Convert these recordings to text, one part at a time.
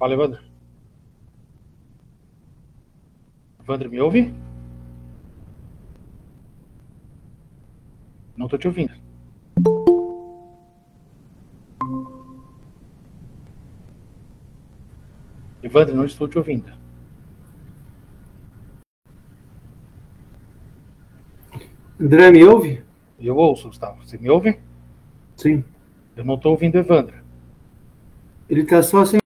Fala, Evandro. Evandro, me ouve? Não estou te ouvindo. Evandro, não estou te ouvindo. André, me ouve? Eu ouço, Gustavo. Você me ouve? Sim. Eu não estou ouvindo Evandro. Ele está só sem.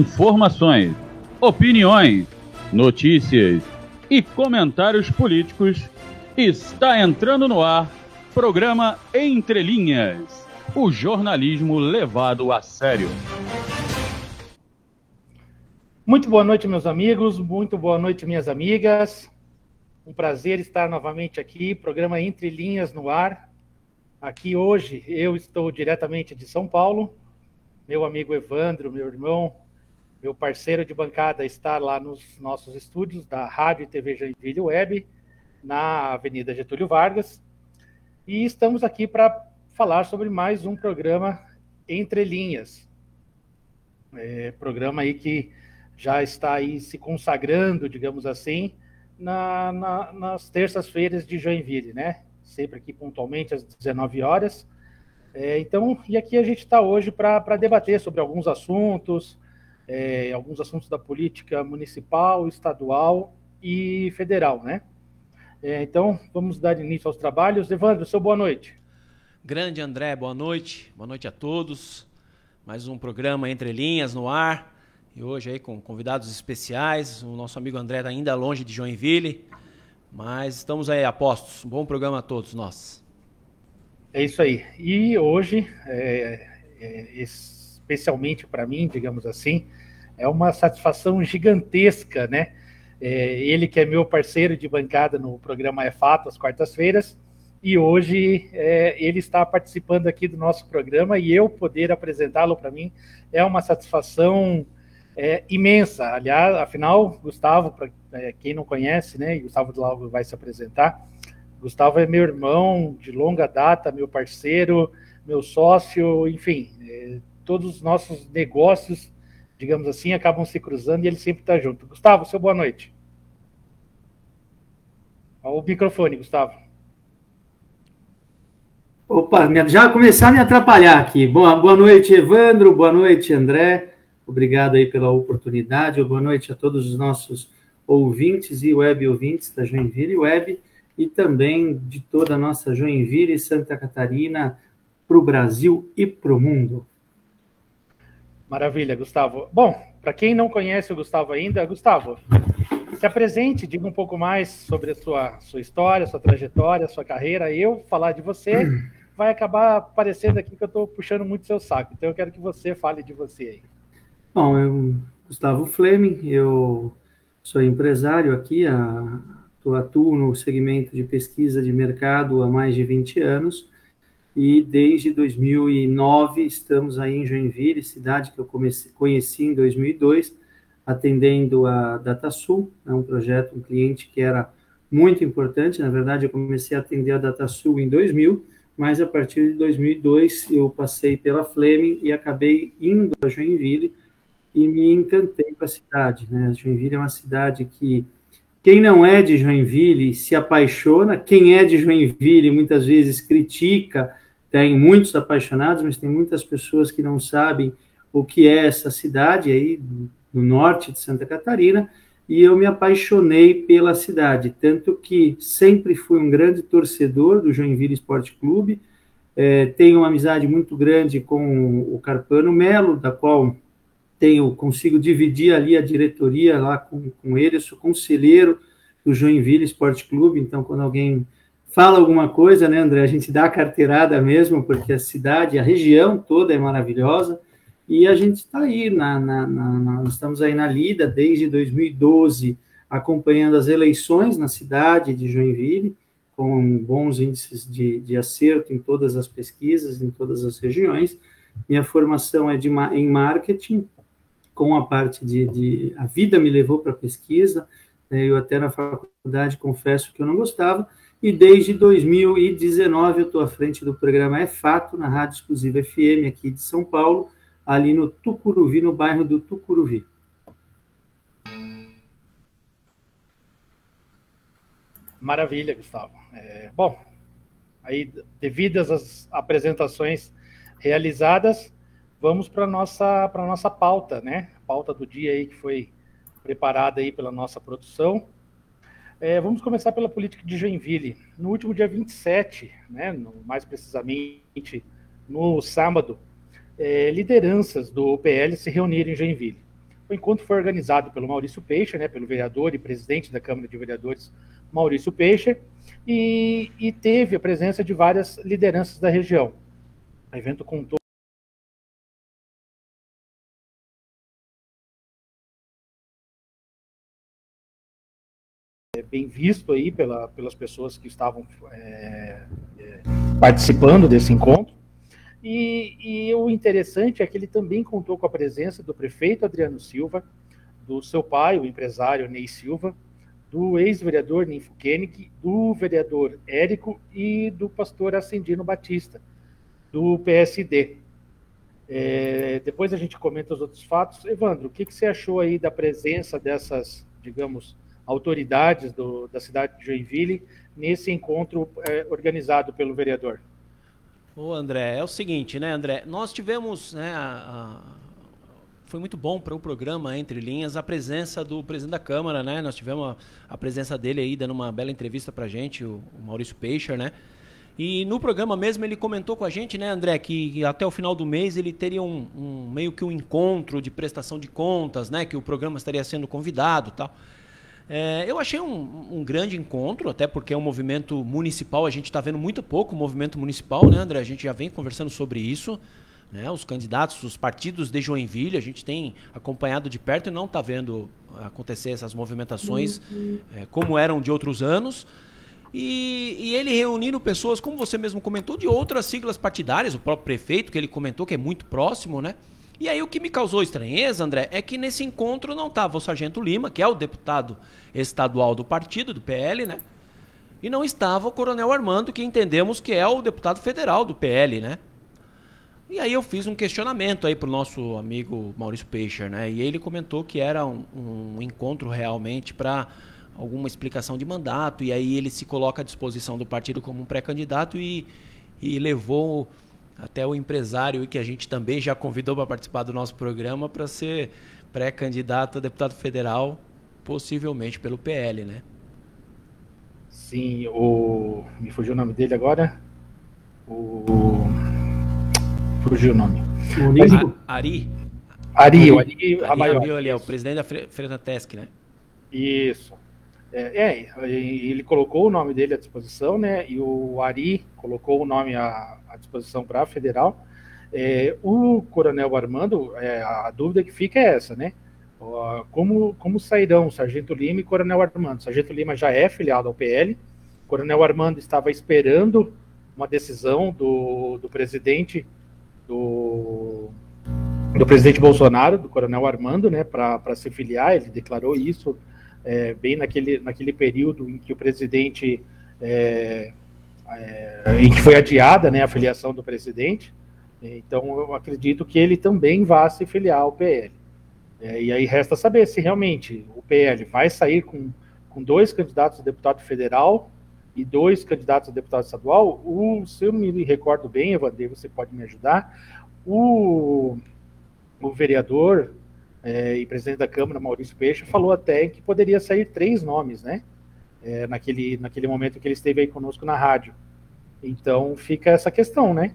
Informações, opiniões, notícias e comentários políticos. Está entrando no ar. Programa Entre Linhas o jornalismo levado a sério. Muito boa noite, meus amigos. Muito boa noite, minhas amigas. Um prazer estar novamente aqui, programa Entre Linhas no ar. Aqui hoje eu estou diretamente de São Paulo. Meu amigo Evandro, meu irmão, meu parceiro de bancada está lá nos nossos estúdios da Rádio e TV Joinville Web, na Avenida Getúlio Vargas. E estamos aqui para falar sobre mais um programa Entre Linhas. É, programa aí que já está aí se consagrando, digamos assim, na, na, nas terças-feiras de Joinville, né? Sempre aqui pontualmente às 19 horas. É, então, e aqui a gente está hoje para debater sobre alguns assuntos, é, alguns assuntos da política municipal, estadual e federal, né? É, então, vamos dar início aos trabalhos. Evandro, seu boa noite. Grande André, boa noite. Boa noite a todos. Mais um programa Entre Linhas no ar. E hoje aí com convidados especiais. O nosso amigo André está ainda longe de Joinville. Mas estamos aí apostos. Um bom programa a todos nós. É isso aí. E hoje, é, é, especialmente para mim, digamos assim, é uma satisfação gigantesca, né? É, ele que é meu parceiro de bancada no programa É Fato, às quartas-feiras, e hoje é, ele está participando aqui do nosso programa e eu poder apresentá-lo para mim é uma satisfação é, imensa. Aliás, afinal, Gustavo, para é, quem não conhece, né, Gustavo logo vai se apresentar, Gustavo é meu irmão de longa data, meu parceiro, meu sócio, enfim, é, todos os nossos negócios, digamos assim, acabam se cruzando e ele sempre está junto. Gustavo, seu boa noite. O microfone, Gustavo. Opa, já começar a me atrapalhar aqui. Boa, boa noite, Evandro. Boa noite, André. Obrigado aí pela oportunidade. Boa noite a todos os nossos ouvintes e web ouvintes da Joinville Web e também de toda a nossa Joinville e Santa Catarina para o Brasil e para o mundo. Maravilha, Gustavo. Bom, para quem não conhece o Gustavo ainda, Gustavo, se apresente, diga um pouco mais sobre a sua, sua história, sua trajetória, sua carreira. Eu falar de você vai acabar parecendo aqui que eu estou puxando muito seu saco. Então eu quero que você fale de você aí. Bom, eu Gustavo Fleming, eu sou empresário aqui, a, atuo no segmento de pesquisa de mercado há mais de 20 anos e desde 2009 estamos aí em Joinville, cidade que eu comecei, conheci em 2002, atendendo a DataSul, é um projeto, um cliente que era muito importante, na verdade eu comecei a atender a DataSul em 2000, mas a partir de 2002 eu passei pela Fleming e acabei indo a Joinville e me encantei com a cidade. Né? Joinville é uma cidade que quem não é de Joinville se apaixona, quem é de Joinville muitas vezes critica, tem muitos apaixonados, mas tem muitas pessoas que não sabem o que é essa cidade aí no norte de Santa Catarina, e eu me apaixonei pela cidade, tanto que sempre fui um grande torcedor do Joinville Esporte Clube, é, tenho uma amizade muito grande com o Carpano Melo, da qual tenho consigo dividir ali a diretoria lá com, com ele, eu sou conselheiro do Joinville Esporte Clube, então quando alguém fala alguma coisa, né, André, a gente dá a carteirada mesmo, porque a cidade, a região toda é maravilhosa, e a gente está aí, na, na, na, estamos aí na lida desde 2012, acompanhando as eleições na cidade de Joinville, com bons índices de, de acerto em todas as pesquisas, em todas as regiões. Minha formação é de, em marketing, com a parte de, de a vida me levou para pesquisa, Né? Eu até na faculdade confesso que eu não gostava, e desde 2019 eu estou à frente do programa É Fato, na Rádio Exclusiva FM aqui de São Paulo, ali no Tucuruvi, no bairro do Tucuruvi. Maravilha, Gustavo. É, bom, aí devidas às apresentações realizadas, vamos para nossa para nossa pauta, né? A pauta do dia aí que foi preparada aí pela nossa produção. É, vamos começar pela política de Joinville. No último dia 27, né, no, mais precisamente no sábado, é, lideranças do PL se reuniram em Joinville. O encontro foi organizado pelo Maurício Peixe, né, pelo vereador e presidente da Câmara de Vereadores, Maurício Peixe, e, e teve a presença de várias lideranças da região. O evento contou bem visto aí pela, pelas pessoas que estavam é, é, participando desse encontro. E, e, o interessante é que ele também contou com a presença do prefeito Adriano Silva, do seu pai, o empresário Ney Silva, do ex-vereador Ninfo Koenig, do vereador Érico e do pastor Ascendino Batista, do PSD. É, depois a gente comenta os outros fatos. Evandro, o que, que você achou aí da presença dessas, digamos, autoridades do, da cidade de Joinville nesse encontro é, organizado pelo vereador? Ô André, é o seguinte, né, André? Nós tivemos, né, a, a foi muito bom para o programa Entre Linhas a presença do presidente da Câmara, né? Nós tivemos a, a presença dele aí dando uma bela entrevista para a gente, o, o, Maurício Peixer, né? E no programa mesmo ele comentou com a gente, né, André, que até o final do mês ele teria um, um meio que um encontro de prestação de contas, né? Que o programa estaria sendo convidado, tal. É, eu achei um, um, grande encontro, até porque é um movimento municipal, a gente está vendo muito pouco o movimento municipal, né, André? A gente já vem conversando sobre isso. Né? Os candidatos, os partidos de Joinville, a gente tem acompanhado de perto e não está vendo acontecer essas movimentações uhum. é, como eram de outros anos. E, e, ele reunindo pessoas, como você mesmo comentou, de outras siglas partidárias, o próprio prefeito, que ele comentou que é muito próximo, né? E aí o que me causou estranheza, André, é que nesse encontro não estava o Sargento Lima, que é o deputado estadual do partido, do PL, né? E não estava o Coronel Armando, que entendemos que é o deputado federal do PL, né? E aí eu fiz um questionamento aí pro nosso amigo Maurício Peixer, né? E ele comentou que era um, um encontro realmente para alguma explicação de mandato, e aí ele se coloca à disposição do partido como um pré-candidato e, e levou até o empresário que a gente também já convidou para participar do nosso programa para ser pré-candidato a deputado federal, possivelmente pelo PL, né? Sim, o me fugiu o nome dele agora. O Fugiu o nome. Mas, Ari? Ari, o Ari Ramalho. Ali, é o presidente da Frenatesc, né? Isso. É, é, ele colocou o nome dele à disposição, né? E o Ari colocou o nome à, à disposição para a federal. É, o Coronel Armando, é, a dúvida que fica é essa, né? Como, como sairão Sargento Lima e Coronel Armando? Sargento Lima já é filiado ao PL. Coronel Armando estava esperando uma decisão do, do presidente do, do presidente Bolsonaro, do coronel Armando, né, para se filiar. Ele declarou isso é, bem naquele, naquele período em que o presidente. É, é, em que foi adiada né, a filiação do presidente. Então, eu acredito que ele também vá se filiar ao PL. É, e aí resta saber se realmente o PL vai sair com, com dois candidatos a deputado federal e dois candidatos a deputado estadual, o, se eu me recordo bem, Evander, você pode me ajudar, o, o vereador é, e presidente da Câmara, Maurício Peixe, falou até que poderia sair três nomes, né? É, naquele, naquele momento que ele esteve aí conosco na rádio. Então fica essa questão, né?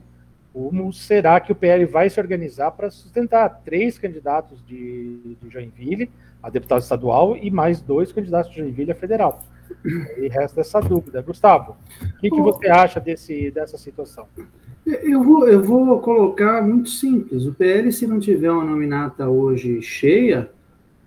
Como será que o PL vai se organizar para sustentar três candidatos de, de Joinville, a deputado estadual, e mais dois candidatos de Joinville a federal? E resta essa dúvida. Gustavo, o que, que você acha desse, dessa situação? Eu vou, eu vou colocar muito simples. O PL, se não tiver uma nominata hoje cheia,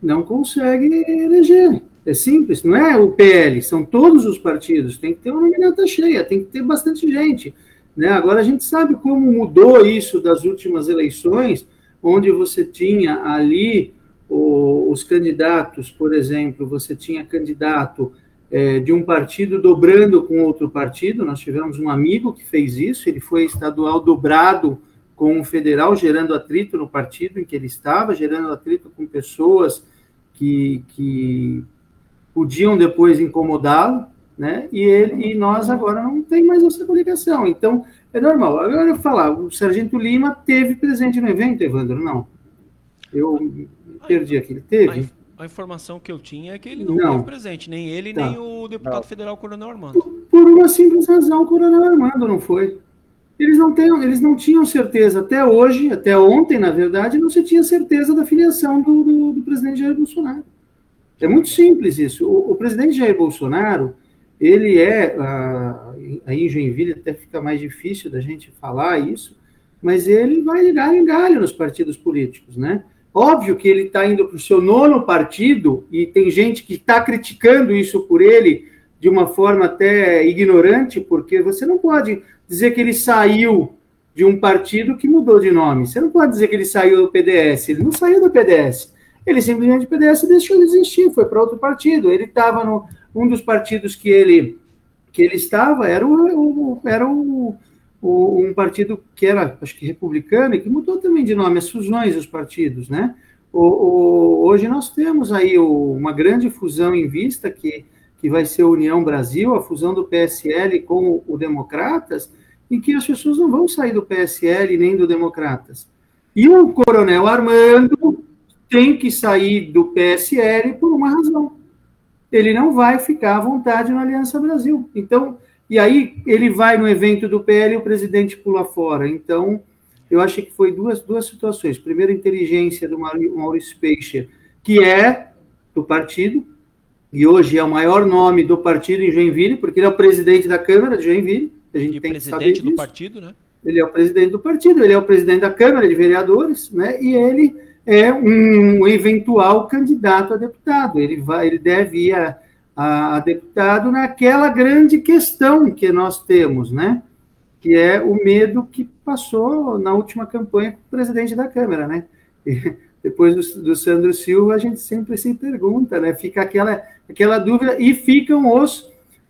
não consegue eleger. É simples, não é o PL, são todos os partidos. Tem que ter uma nominata cheia, tem que ter bastante gente. Né? Agora, a gente sabe como mudou isso das últimas eleições, onde você tinha ali o, os candidatos, por exemplo, você tinha candidato é, de um partido dobrando com outro partido. Nós tivemos um amigo que fez isso, ele foi estadual dobrado com o federal, gerando atrito no partido em que ele estava, gerando atrito com pessoas que, que podiam depois incomodá-lo, né? E, ele, e nós agora não tem mais essa coligação. Então, é normal. Agora eu falar, o Sargento Lima teve presente no evento, Evandro? Não. Eu perdi aqui. Ele teve? A, informação que eu tinha é que ele não, não. teve presente, nem ele, tá. nem o deputado não. federal Coronel Armando. Por, por uma simples razão, o Coronel Armando não foi. Eles não, têm, eles não tinham certeza, até hoje, até ontem, na verdade, não se tinha certeza da filiação do, do, do presidente Jair Bolsonaro. É muito simples isso. O, o presidente Jair Bolsonaro, ele é, aí em Joinville até fica mais difícil da gente falar isso, mas ele vai ligar em galho nos partidos políticos, né? Óbvio que ele está indo para o seu nono partido, e tem gente que está criticando isso por ele de uma forma até ignorante, porque você não pode dizer que ele saiu de um partido que mudou de nome. Você não pode dizer que ele saiu do PDS. Ele não saiu do PDS. Ele simplesmente o PDS deixou de existir, foi para outro partido. Ele estava no um dos partidos que ele que ele estava era o, o era o, o, um partido que era acho que republicano e que mudou também de nome, as fusões dos partidos, né? O, hoje nós temos aí uma grande fusão em vista que que vai ser a União Brasil, a fusão do PSL com o Democratas, em que as pessoas não vão sair do PSL nem do Democratas. E o Coronel Armando tem que sair do PSL por uma razão. Ele não vai ficar à vontade na Aliança Brasil. Então, e aí ele vai no evento do PL e o presidente pula fora. Então, eu acho que foi duas, duas situações. Primeiro, a inteligência do Maurício Peixe, que é do partido, e hoje é o maior nome do partido em Joinville, porque ele é o presidente da Câmara de Joinville. A gente e tem que saber disso. do partido, né? Ele é o presidente do partido, ele é o presidente da Câmara de Vereadores, né? E ele é um eventual candidato a deputado. Ele vai, ele deve ir a, a, a dedeputado naquela grande questão que nós temos, né? Que é o medo que passou na última campanha com o presidente da Câmara, né? E, depois do, do Sandro Silva, a gente sempre se pergunta, né? Fica aquela, aquela dúvida, e ficam os,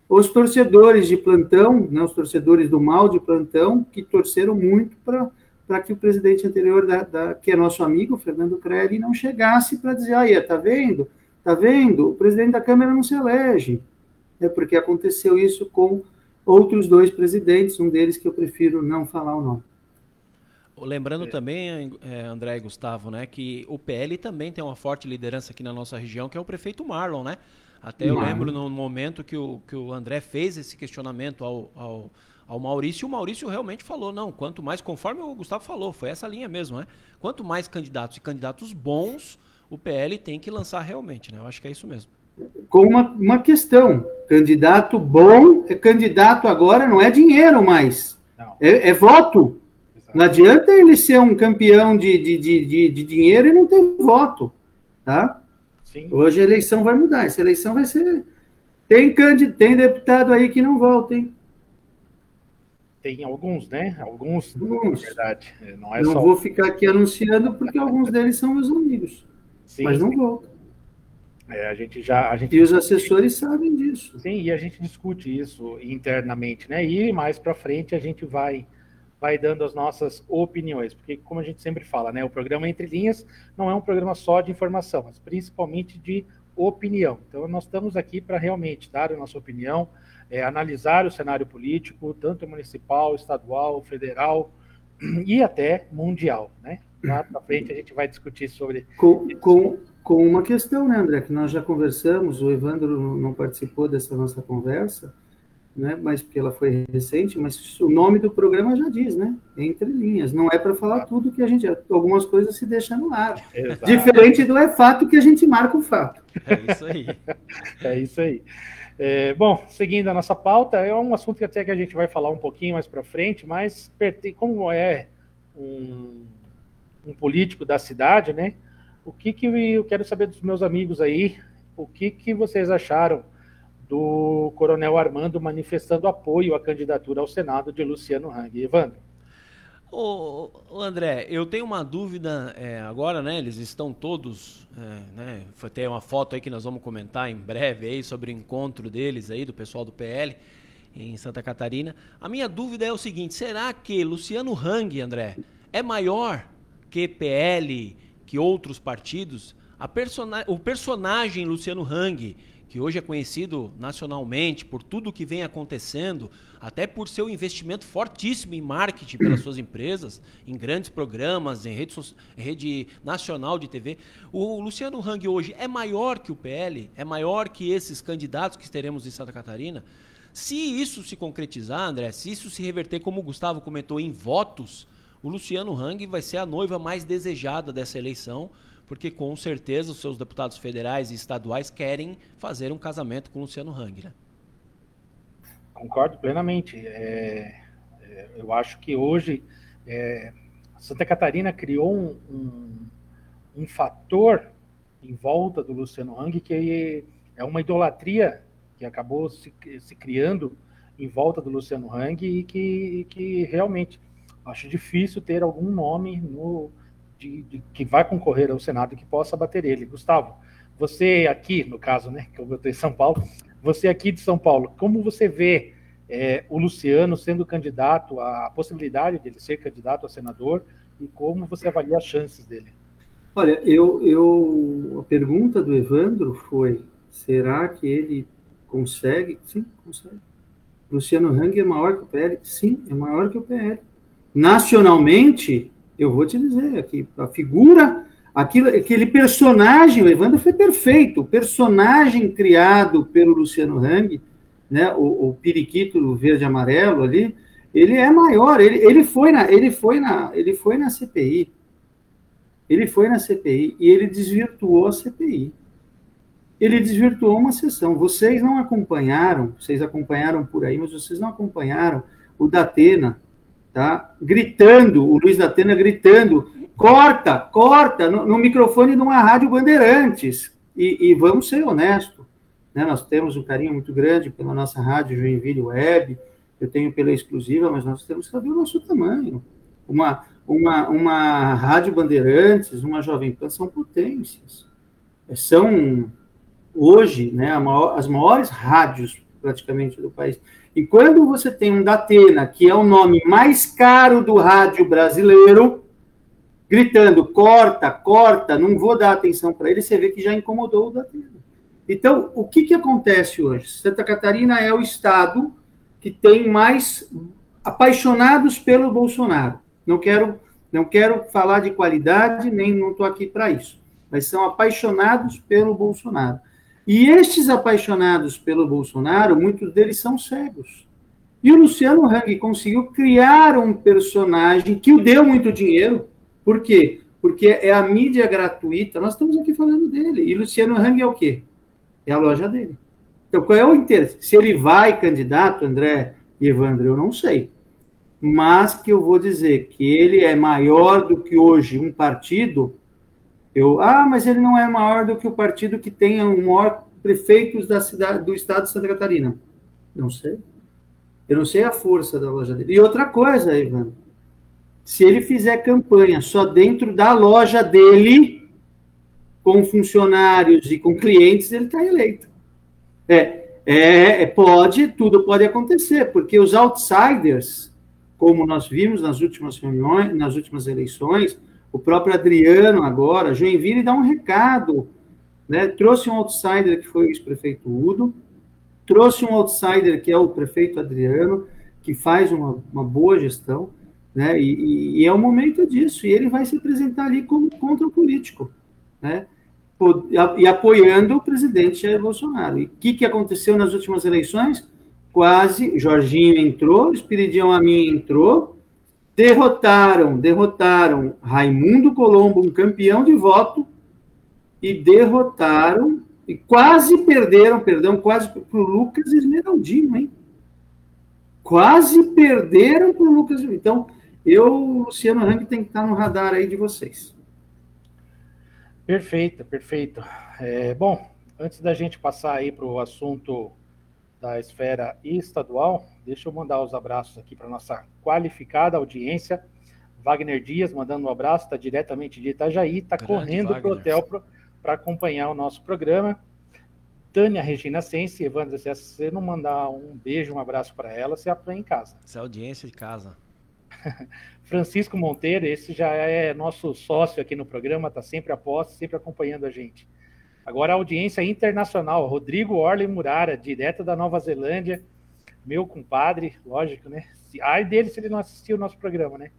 os torcedores de plantão, né? os torcedores do mal de plantão, que torceram muito para que o presidente anterior, da, da, que é nosso amigo, Fernando Crelli, não chegasse para dizer, aí, tá vendo? Tá vendo? O presidente da Câmara não se elege. É porque aconteceu isso com outros dois presidentes, um deles que eu prefiro não falar o nome. Lembrando é. também, é, André e Gustavo, né, que o PL também tem uma forte liderança aqui na nossa região, que é o prefeito Marlon, né? Até eu lembro no momento que o, que o André fez esse questionamento ao, ao, ao Maurício, o Maurício realmente falou, não, quanto mais, conforme o Gustavo falou, foi essa linha mesmo, né? Quanto mais candidatos e candidatos bons, o PL tem que lançar realmente, né? Eu acho que é isso mesmo. Com uma, uma questão, candidato bom é candidato agora, não é dinheiro mais, é, é voto. Não adianta ele ser um campeão de, de, de, de, dinheiro e não ter voto, tá? Sim. Hoje a eleição vai mudar, essa eleição vai ser... Tem, candidato, tem deputado aí que não volta, hein? Tem alguns, né? Alguns, alguns. na verdade. É, não, é não só... vou ficar aqui anunciando porque alguns deles são meus amigos, sim, mas não voltam. É, a gente já, a gente e os assessores sabem disso. Sim, e a gente discute isso internamente, né? E mais para frente a gente vai vai dando as nossas opiniões, porque como a gente sempre fala, né, o programa Entre Linhas não é um programa só de informação, mas principalmente de opinião. Então nós estamos aqui para realmente dar a nossa opinião, é, analisar o cenário político, tanto municipal, estadual, federal e até mundial, né? Lá para frente a gente vai discutir sobre com, com, com uma questão, né, André, que nós já conversamos, o Evandro não participou dessa nossa conversa, né? Mas porque ela foi recente, mas o nome do programa já diz, né? Entre linhas. Não é para falar tudo que a gente. Algumas coisas se deixam no ar. Exato. Diferente do é fato que a gente marca o fato. É isso aí. é isso aí. É, bom, seguindo a nossa pauta, é um assunto que até que a gente vai falar um pouquinho mais para frente, mas como é um, um, político da cidade, né? O que, que eu quero saber dos meus amigos aí, o que, que vocês acharam do Coronel Armando manifestando apoio à candidatura ao Senado de Luciano Hang. Evandro. Ô, ô, André, eu tenho uma dúvida é, agora, né? Eles estão todos, é, né? Ter uma foto aí que nós vamos comentar em breve aí sobre o encontro deles aí, do pessoal do PL em Santa Catarina. A minha dúvida é o seguinte: será que Luciano Hang, André, é maior que PL, que outros partidos? Persona o personagem Luciano Hang, que hoje é conhecido nacionalmente por tudo que vem acontecendo, até por seu investimento fortíssimo em marketing pelas suas empresas, em grandes programas, em rede, em rede nacional de TV. O Luciano Hang hoje é maior que o PL, é maior que esses candidatos que teremos em Santa Catarina. Se isso se concretizar, André, se isso se reverter, como o Gustavo comentou, em votos, o Luciano Hang vai ser a noiva mais desejada dessa eleição, porque com certeza os seus deputados federais e estaduais querem fazer um casamento com Luciano Hang, né? Concordo plenamente. É, é, eu acho que hoje é, Santa Catarina criou um, um, um, fator em volta do Luciano Hang que é uma idolatria que acabou se, se criando em volta do Luciano Hang e que, que realmente acho difícil ter algum nome no, de, de, que vai concorrer ao Senado que possa bater ele. Gustavo, você aqui, no caso, né, que eu estou em São Paulo, você aqui de São Paulo, como você vê é, o Luciano sendo candidato, a possibilidade dele ser candidato a senador e como você avalia as chances dele? Olha, eu, eu a pergunta do Evandro foi: será que ele consegue? Sim, consegue. Luciano Hang é maior que o PL? Sim, é maior que o PL. Nacionalmente, eu vou te dizer aqui, a figura, aquilo, aquele personagem, o Evandro foi perfeito, o personagem criado pelo Luciano Hang, né, o, o periquito verde amarelo ali, ele é maior, ele, ele foi na, ele foi na, ele foi na CPI. Ele foi na CPI e ele desvirtuou a CPI. Ele desvirtuou uma sessão. Vocês não acompanharam, vocês acompanharam por aí, mas vocês não acompanharam o Datena, tá? Gritando, o Luiz Datena gritando, corta, corta, no, no microfone de uma rádio Bandeirantes. E, e vamos ser honestos, né? Nós temos um carinho muito grande pela nossa rádio Joinville Web, eu tenho pela exclusiva, mas nós temos que saber o nosso tamanho. Uma, uma, uma rádio Bandeirantes, uma Jovem Pan são potências. São, hoje, né, maior, as maiores rádios praticamente do país. E quando você tem um Datena, que é o nome mais caro do rádio brasileiro, gritando, corta, corta, não vou dar atenção para ele, você vê que já incomodou o Datena. Então, o que, que acontece hoje? Santa Catarina é o estado que tem mais apaixonados pelo Bolsonaro. Não quero, não quero falar de qualidade, nem não estou aqui para isso, mas são apaixonados pelo Bolsonaro. E estes apaixonados pelo Bolsonaro, muitos deles são cegos. E o Luciano Hang conseguiu criar um personagem que o deu muito dinheiro. Por quê? Porque é a mídia gratuita. Nós estamos aqui falando dele. E Luciano Hang é o quê? É a loja dele. Então, qual é o interesse? Se ele vai candidato, André e Evandro, eu não sei. Mas que eu vou dizer que ele é maior do que hoje um partido, eu, ah, mas ele não é maior do que o partido que tenha o maior prefeitos da cidade, do estado de Santa Catarina. Não sei. Eu não sei a força da loja dele. E outra coisa, Evandro, se ele fizer campanha só dentro da loja dele, com funcionários e com clientes, ele está eleito. É, é, é, pode, tudo pode acontecer, porque os outsiders, como nós vimos nas últimas reuniões, nas últimas eleições, o próprio Adriano agora, Joinville dá um recado, né? Trouxe um outsider que foi o ex-prefeito Udo, trouxe um outsider que é o prefeito Adriano, que faz uma, uma boa gestão, né? E, e, é o momento disso, e ele vai se apresentar ali como contra o político, né? e apoiando o presidente Jair Bolsonaro. E o que, que aconteceu nas últimas eleições? Quase, Jorginho entrou, Espiridião Amin entrou, derrotaram, derrotaram Raimundo Colombo, um campeão de voto, e derrotaram, e quase perderam, perdão, quase para o Lucas Esmeraldino, hein? Quase perderam para o Lucas Então, eu, Luciano Hang, tem que estar no radar aí de vocês. Perfeito, perfeito. É, bom, antes da gente passar aí para o assunto da esfera estadual, deixa eu mandar os abraços aqui para nossa qualificada audiência. Wagner Dias mandando um abraço, está diretamente de Itajaí, está correndo para o hotel para acompanhar o nosso programa. Tânia Regina Sense, Evandro, se você não mandar um beijo, um abraço para ela, você apanha em casa. Essa é audiência de casa. Francisco Monteiro, esse já é nosso sócio aqui no programa, está sempre a posto, sempre acompanhando a gente. Agora a audiência internacional, Rodrigo Orley Murara, direto da Nova Zelândia, meu compadre, lógico, né? Ai dele se ele não assistiu o nosso programa, né?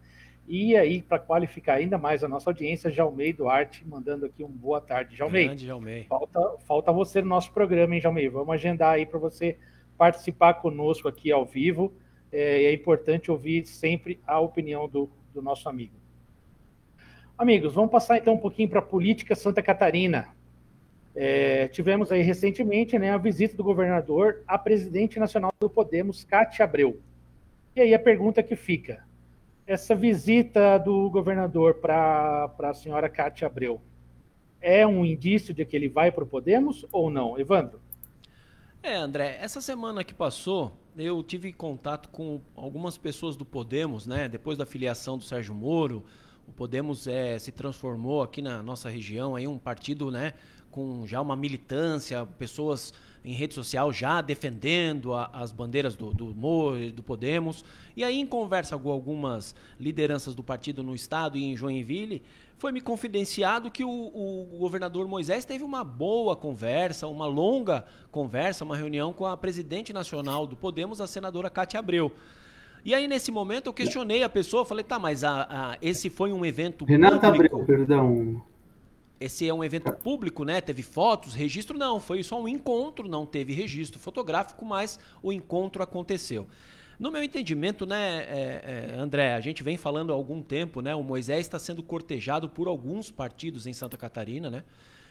E aí, para qualificar ainda mais a nossa audiência, Jalmei Duarte mandando aqui um boa tarde. Jalmei, Grande, Jalmei. Falta, falta você no nosso programa, hein, Jalmei? Vamos agendar aí para você participar conosco aqui ao vivo. É, é, importante ouvir sempre a opinião do, do nosso amigo. Amigos, vamos passar então um pouquinho para a política Santa Catarina. É, tivemos aí recentemente né, a visita do governador à presidente nacional do Podemos, Cátia Abreu. E aí a pergunta que fica: essa visita do governador para a senhora Cátia Abreu é um indício de que ele vai para o Podemos ou não, Evandro? É, André, essa semana que passou, eu tive contato com algumas pessoas do Podemos, né? Depois da filiação do Sérgio Moro, o Podemos é, se transformou aqui na nossa região aí um partido, né? Com já uma militância, pessoas em rede social já defendendo a, as bandeiras do, do Moro, do Podemos. E aí, em conversa com algumas lideranças do partido no estado e em Joinville, foi me confidenciado que o, o, governador Moisés teve uma boa conversa, uma longa conversa, uma reunião com a presidente nacional do Podemos, a senadora Cátia Abreu. E aí, nesse momento, eu questionei a pessoa, falei, tá, mas a, a, esse foi um evento Renata público. Abreu, perdão esse é um evento público, né? Teve fotos, registro? Não, foi só um encontro, não teve registro fotográfico, mas o encontro aconteceu. No meu entendimento, né, é, é, André, a gente vem falando há algum tempo, né? O Moisés está sendo cortejado por alguns partidos em Santa Catarina, né?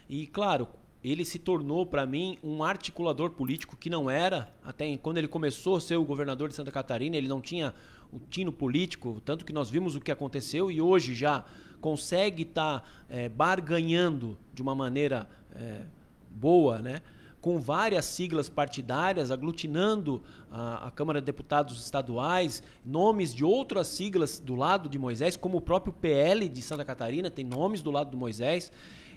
E, claro, ele se tornou, para mim, um articulador político que não era, até quando ele começou a ser o governador de Santa Catarina, ele não tinha o tino político, tanto que nós vimos o que aconteceu e hoje já consegue estar tá, é, barganhando de uma maneira é, boa, né? com várias siglas partidárias, aglutinando a, a, Câmara de Deputados estaduais, nomes de outras siglas do lado de Moisés, como o próprio PL de Santa Catarina tem nomes do lado do Moisés.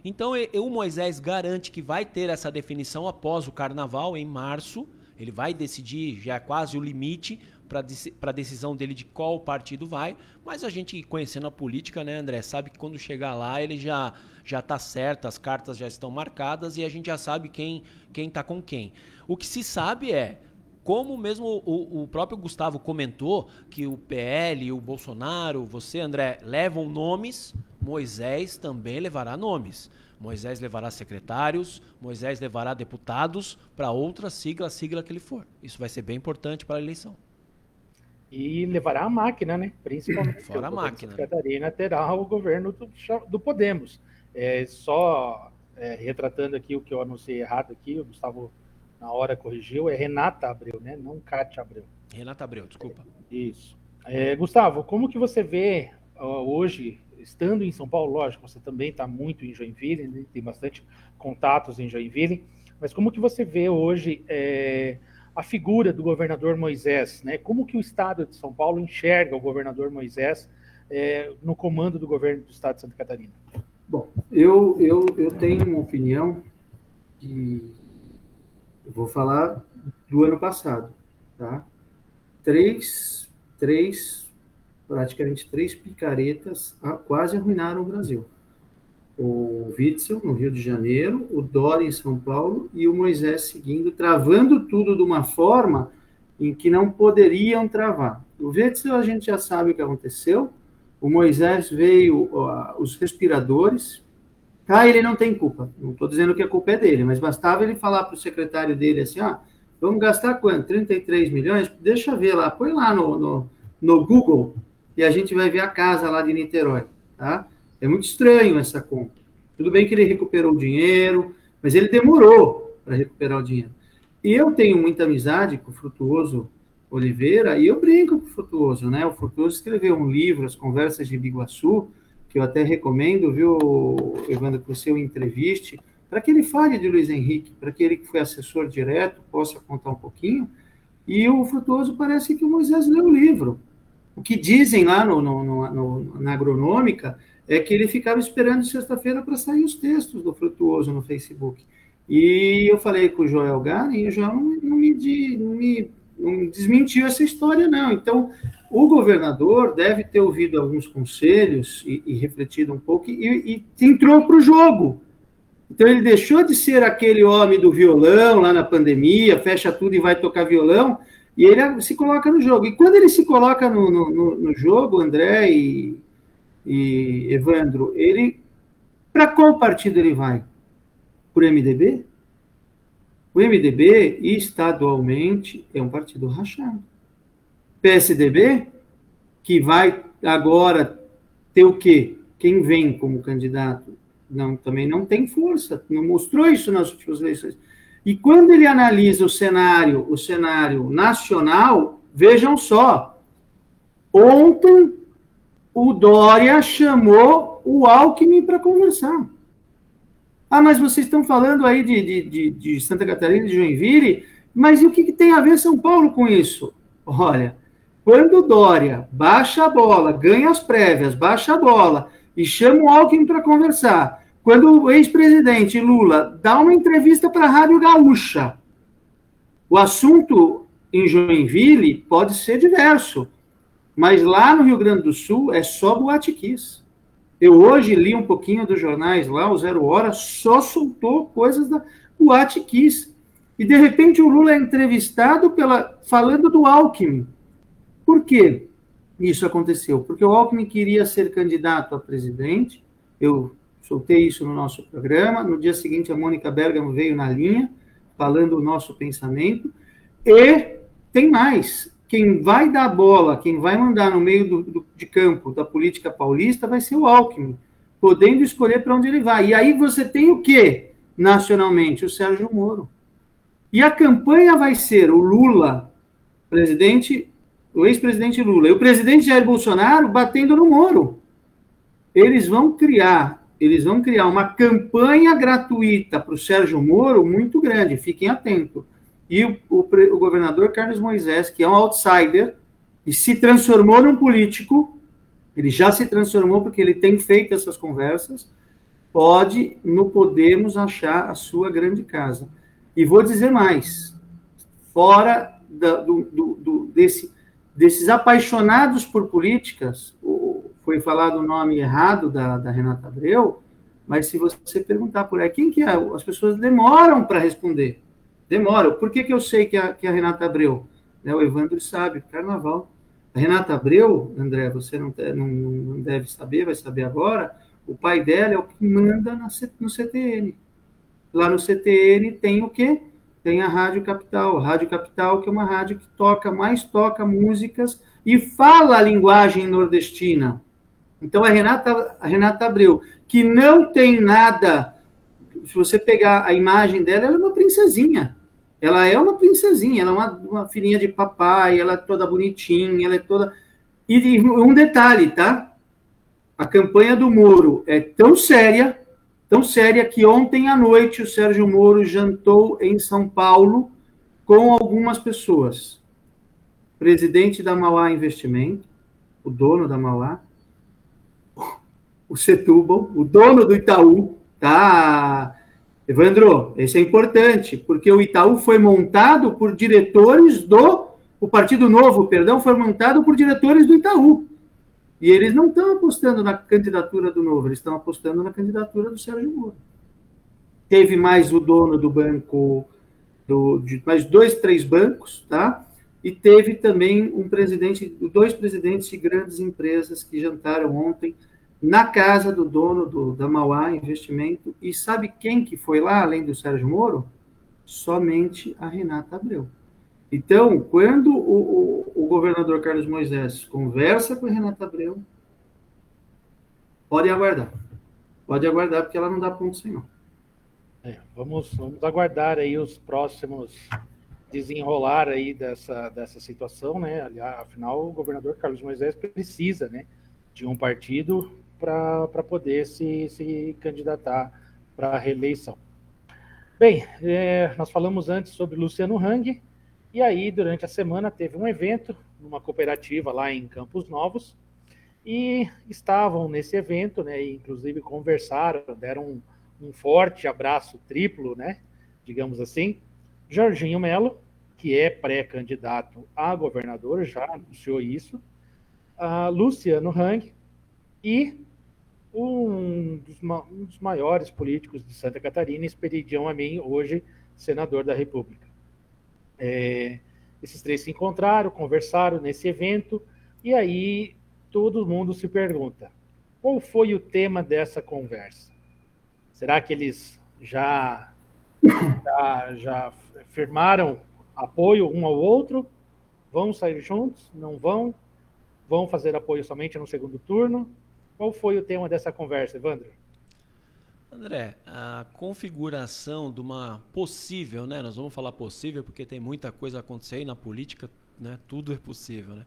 Então, o Moisés garante que vai ter essa definição após o Carnaval, em março. Ele vai decidir, já é quase o limite, para a decisão dele de qual partido vai, mas a gente conhecendo a política, né, André, sabe que quando chegar lá ele já já está certo, as cartas já estão marcadas e a gente já sabe quem quem está com quem. O que se sabe é como mesmo o, o, próprio Gustavo comentou que o PL, o Bolsonaro, você, André, levam nomes, Moisés também levará nomes. Moisés levará secretários, Moisés levará deputados para outra sigla, a sigla que ele for. Isso vai ser bem importante para a eleição e levará a máquina, né? Principalmente. Fora a máquina. Catarina terá o governo do, do Podemos. É, só é, retratando aqui o que eu anunciei errado aqui, o Gustavo na hora corrigiu, é Renata Abreu, né? Não Cátia Abreu. Renata Abreu, desculpa. Isso. É, Gustavo, como que você vê hoje, estando em São Paulo, lógico, você também está muito em Joinville, né? tem bastante contatos em Joinville, mas como que você vê hoje é, a figura do governador Moisés, né? Como que o Estado de São Paulo enxerga o governador Moisés é, no comando do governo do Estado de Santa Catarina? Bom, eu, eu, eu tenho uma opinião que eu vou falar do ano passado, tá? Três, três, praticamente três picaretas quase arruinaram o Brasil o Witzel, no Rio de Janeiro, o Dória, em São Paulo, e o Moisés seguindo, travando tudo de uma forma em que não poderiam travar. O Witzel, a gente já sabe o que aconteceu, o Moisés veio, uh, os respiradores, tá, ele não tem culpa, não estou dizendo que a culpa é dele, mas bastava ele falar para o secretário dele assim, ah, vamos gastar quanto? 33 milhões? Deixa ver lá, põe lá no, no, no Google, e a gente vai ver a casa lá de Niterói, tá? É muito estranho essa conta. Tudo bem que ele recuperou o dinheiro, mas ele demorou para recuperar o dinheiro. E eu tenho muita amizade com o Frutuoso Oliveira, e eu brinco com o Frutuoso, né? O Frutuoso escreveu um livro, As Conversas de Biguaçu, que eu até recomendo, viu, Evandro, que o entreviste, para que ele fale de Luiz Henrique, para que ele que foi assessor direto possa contar um pouquinho. E o Frutuoso parece que o Moisés leu o livro. O que dizem lá no, no, no, na agronômica é que ele ficava esperando sexta-feira para sair os textos do Frutuoso no Facebook. E eu falei com o Joel Garen e o Joel não, não, me, não, me, não desmentiu essa história, não. Então, o governador deve ter ouvido alguns conselhos e, e refletido um pouco e, e entrou para o jogo. Então, ele deixou de ser aquele homem do violão lá na pandemia, fecha tudo e vai tocar violão, e ele se coloca no jogo. E quando ele se coloca no, no, no jogo, André e, e Evandro, ele. Para qual partido ele vai? Por MDB? O MDB, estadualmente, é um partido rachado. PSDB, que vai agora ter o quê? Quem vem como candidato? Não, também não tem força, não mostrou isso nas últimas eleições. E quando ele analisa o cenário, o cenário nacional, vejam só. Ontem o Dória chamou o Alckmin para conversar. Ah, mas vocês estão falando aí de, de, de, de Santa Catarina, de Joinville, mas e o que, que, tem a ver São Paulo com isso? Olha, quando o Dória baixa a bola, ganha as prévias, baixa a bola e chama o Alckmin para conversar, quando o ex-presidente Lula dá uma entrevista para a Rádio Gaúcha, o assunto em Joinville pode ser diverso, mas lá no Rio Grande do Sul é só boate kiss. Eu hoje li um pouquinho dos jornais lá, o Zero Hora só soltou coisas da boate kiss. E de repente o Lula é entrevistado pela falando do Alckmin. Por quê isso aconteceu? Porque o Alckmin queria ser candidato a presidente. Eu soltei isso no nosso programa. No dia seguinte, a Mônica Bergamo veio na linha, falando o nosso pensamento. E tem mais: quem vai dar bola, quem vai mandar no meio do, do, de campo da política paulista vai ser o Alckmin, podendo escolher para onde ele vai. E aí você tem o quê, nacionalmente? O Sérgio Moro. E a campanha vai ser o Lula, presidente, o ex-presidente Lula, e o presidente Jair Bolsonaro batendo no Moro. Eles vão criar eles vão criar uma campanha gratuita para o Sérgio Moro muito grande, fiquem atentos. E o, o, o, governador Carlos Moisés, que é um outsider, e se transformou num político, ele já se transformou porque ele tem feito essas conversas, pode, no Podemos, achar a sua grande casa. E vou dizer mais, fora da, do, do, do, desse, desses apaixonados por políticas, foi falado o nome errado da, da Renata Abreu, mas se você perguntar por aí, quem que é? As pessoas demoram para responder. Demoram. Por que, que eu sei que a, que a Renata Abreu? Né, o Evandro sabe, carnaval. A Renata Abreu, André, você não, não, não deve saber, vai saber agora, o pai dela é o que manda na, no CTN. Lá no CTN tem o quê? Tem a Rádio Capital. Rádio Capital, que é uma rádio que toca, mais toca músicas e fala a linguagem nordestina. Então, a Renata, a Renata Abreu, que não tem nada, se você pegar a imagem dela, ela é uma princesinha. Ela é uma princesinha, ela é uma, uma filhinha de papai, ela é toda bonitinha, ela é toda. E um detalhe, tá? A campanha do Moro é tão séria, tão séria, que ontem à noite o Sérgio Moro jantou em São Paulo com algumas pessoas. Presidente da Mauá Investimento, o dono da Mauá, o Setúbal, o dono do Itaú, tá? Evandro, isso é importante, porque o Itaú foi montado por diretores do. O Partido Novo, perdão, foi montado por diretores do Itaú. E eles não estão apostando na candidatura do Novo, eles estão apostando na candidatura do Sérgio Moro. Teve mais o dono do banco, do, de mais dois, três bancos, tá? E teve também um presidente, dois presidentes de grandes empresas que jantaram ontem na casa do dono do, da Mauá Investimento. E sabe quem que foi lá, além do Sérgio Moro? Somente a Renata Abreu. Então, quando o, o, o governador Carlos Moisés conversa com a Renata Abreu, pode aguardar. Pode aguardar, porque ela não dá ponto sem não. É, vamos, vamos aguardar aí os próximos desenrolar aí dessa, dessa situação, né? Afinal, o governador Carlos Moisés precisa, né, de um partido para poder se, se candidatar para a reeleição. Bem, é, nós falamos antes sobre Luciano Hang, e aí, durante a semana, teve um evento numa cooperativa lá em Campos Novos, e estavam nesse evento, né, e inclusive conversaram, deram um, um forte abraço triplo, né, digamos assim, Jorginho Melo, que é pré-candidato a governador, já anunciou isso, a Luciano Hang e um dos, um dos, maiores políticos de Santa Catarina, Esperidião Amin, hoje senador da República. É, esses três se encontraram, conversaram nesse evento, e aí todo mundo se pergunta: qual foi o tema dessa conversa? Será que eles já, já, já firmaram apoio um ao outro? Vão sair juntos? Não vão? Vão fazer apoio somente no segundo turno? Qual foi o tema dessa conversa, Evandro? André, a configuração de uma possível, né? Nós vamos falar possível porque tem muita coisa acontecendo na política, né? Tudo é possível, né?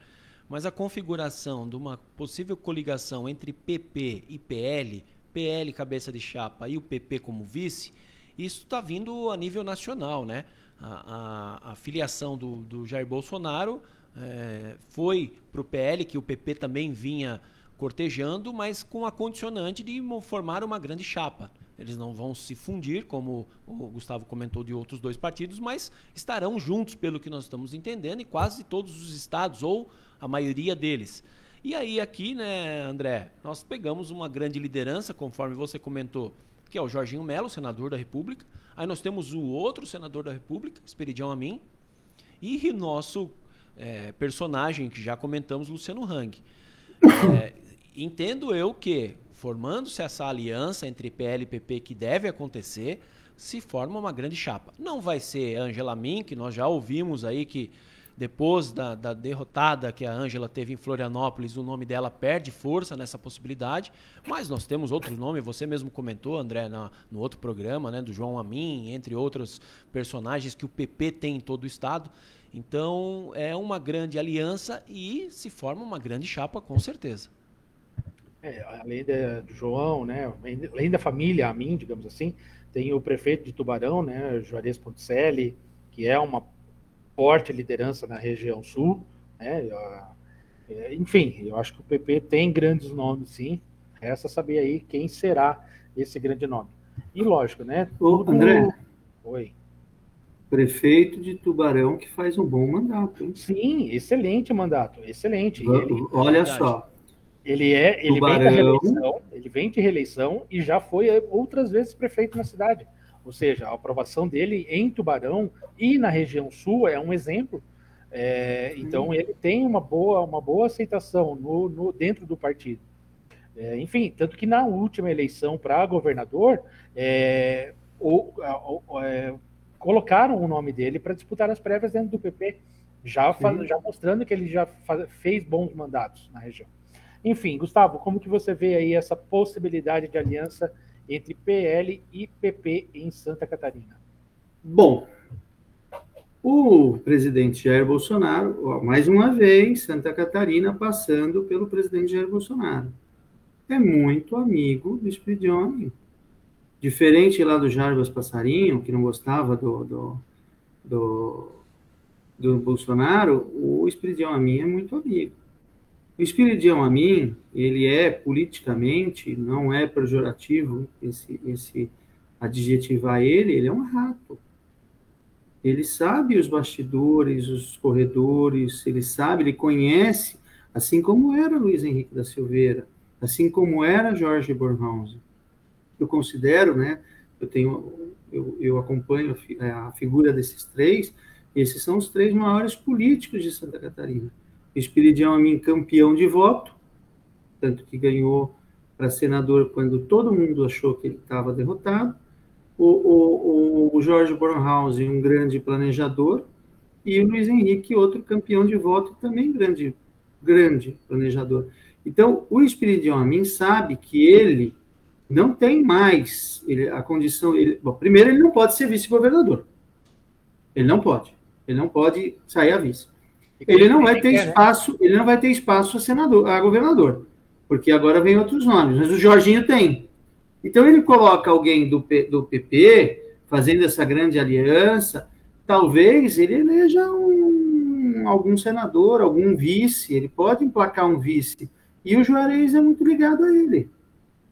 Mas a configuração de uma possível coligação entre PP e PL, PL cabeça de chapa e o PP como vice, isso está vindo a nível nacional, né? A, a, a filiação do, do, Jair Bolsonaro é, foi para o PL, que o PP também vinha cortejando, mas com a condicionante de formar uma grande chapa. Eles não vão se fundir, como o Gustavo comentou de outros dois partidos, mas estarão juntos, pelo que nós estamos entendendo, em quase todos os estados, ou a maioria deles. E aí, aqui, né, André, nós pegamos uma grande liderança, conforme você comentou, que é o Jorginho Melo, senador da República. Aí nós temos o outro senador da República, Esperidião Amin, e nosso é, personagem, que já comentamos, Luciano Hang. É, entendo eu que, formando-se essa aliança entre PL e PP que deve acontecer, se forma uma grande chapa. Não vai ser Angela Min, que nós já ouvimos aí que depois da, da derrotada que a Ângela teve em Florianópolis, o nome dela perde força nessa possibilidade, mas nós temos outros nomes, você mesmo comentou, André, na, no outro programa, né, do João Amin, entre outros personagens que o PP tem em todo o estado. Então, é uma grande aliança e se forma uma grande chapa, com certeza. É, além do João, né, além da família Amin, digamos assim, tem o prefeito de Tubarão, né, Juarez Ponticelli, que é uma forte liderança na região sul, né, é, enfim, eu acho que o PP tem grandes nomes, sim. Resta saber aí quem será esse grande nome. E lógico, né? Tudo... André. Oi. Prefeito de Tubarão que faz um bom mandato. Hein? Sim, excelente mandato, excelente. Ele, Olha só. Ele é, ele Tubarão... vem de reeleição, ele vem de reeleição e já foi outras vezes prefeito na cidade. Ou seja, a aprovação dele em Tubarão e na região sul é um exemplo. É, então ele tem uma boa, uma boa aceitação no, no dentro do partido. É, enfim, tanto que na última eleição para governador, é, o, é, colocaram o nome dele para disputar as prévias dentro do PP, já, já mostrando que ele já faz, fez bons mandatos na região. Enfim, Gustavo, como que você vê aí essa possibilidade de aliança entre PL e PP em Santa Catarina? Bom, o presidente Jair Bolsonaro, mais uma vez, Santa Catarina passando pelo presidente Jair Bolsonaro. É muito amigo do Espiridione. Diferente lá do Jarbas Passarinho, que não gostava do, do, do, do Bolsonaro, o Espiridione é muito amigo. O Espiridião Amin, ele é politicamente, não é pejorativo esse, esse adjetivar ele, ele é um rato. Ele sabe os bastidores, os corredores, ele sabe, ele conhece, assim como era Luiz Henrique da Silveira, assim como era Jorge Bornhausen. Eu considero, né, eu tenho, eu, eu acompanho a figura desses três, esses são os três maiores políticos de Santa Catarina Espiridião Amin campeão de voto, tanto que ganhou para senador quando todo mundo achou que ele estava derrotado. O, o, o Jorge Bornhausen, um grande planejador, e o Luiz Henrique, outro campeão de voto, também grande, grande planejador. Então, o Espiridião Amin sabe que ele não tem mais ele, a condição. Ele, bom, primeiro, ele não pode ser vice-governador. Ele não pode. Ele não pode sair a vice ele não vai ter quer, né? espaço, né? ele não vai ter espaço a senador, a governador, porque agora vem outros nomes, mas o Jorginho tem. Então ele coloca alguém do, do PP fazendo essa grande aliança, talvez ele eleja um, um, algum senador, algum vice, ele pode emplacar um vice. E o Juarez é muito ligado a ele.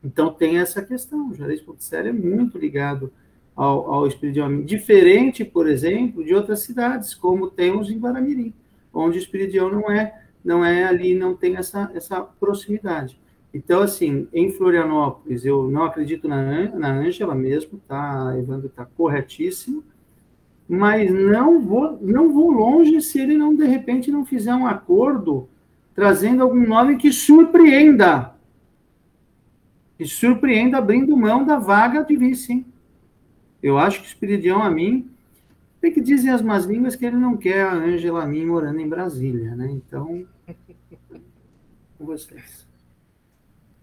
Então tem essa questão. O Juarez Ponticelli é muito ligado ao, ao Espírito de Diferente, por exemplo, de outras cidades, como temos em Guaramirim, onde o Espírito não é, não é ali, não tem essa, essa proximidade. Então, assim, em Florianópolis, eu não acredito na, na Ângela mesmo, tá? Evandro está corretíssimo, mas não vou, não vou longe se ele não, de repente, não fizer um acordo trazendo algum nome que surpreenda. Que surpreenda abrindo mão da vaga de vice. Eu acho que o Espiridião, a mim, tem que dizer as más línguas que ele não quer a Ângela a mim morando em Brasília, né? Então, com vocês.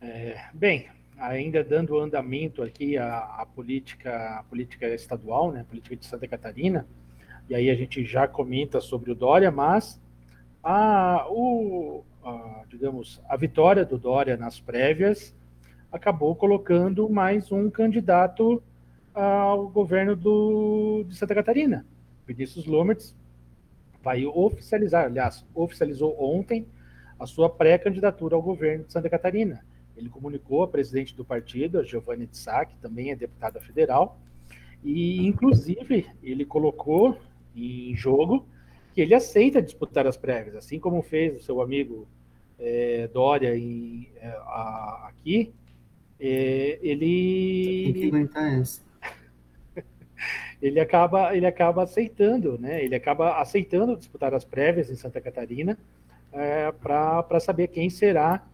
É, bem, ainda dando andamento aqui à, à, política, à política estadual, né, a política de Santa Catarina, e aí a gente já comenta sobre o Dória, mas a, o, a, digamos, a vitória do Dória nas prévias acabou colocando mais um candidato ao governo do, de Santa Catarina. Vinícius Lomertz vai oficializar, aliás, oficializou ontem a sua pré-candidatura ao governo de Santa Catarina. Ele comunicou a presidente do partido, a Giovanni Tsak, que também é deputada federal, e inclusive ele colocou em jogo que ele aceita disputar as prévias, assim como fez o seu amigo é, Dória em, é, a, aqui. É, ele tem que aguentar essa. Ele acaba ele acaba aceitando, né? Ele acaba aceitando disputar as prévias em Santa Catarina é, para saber quem será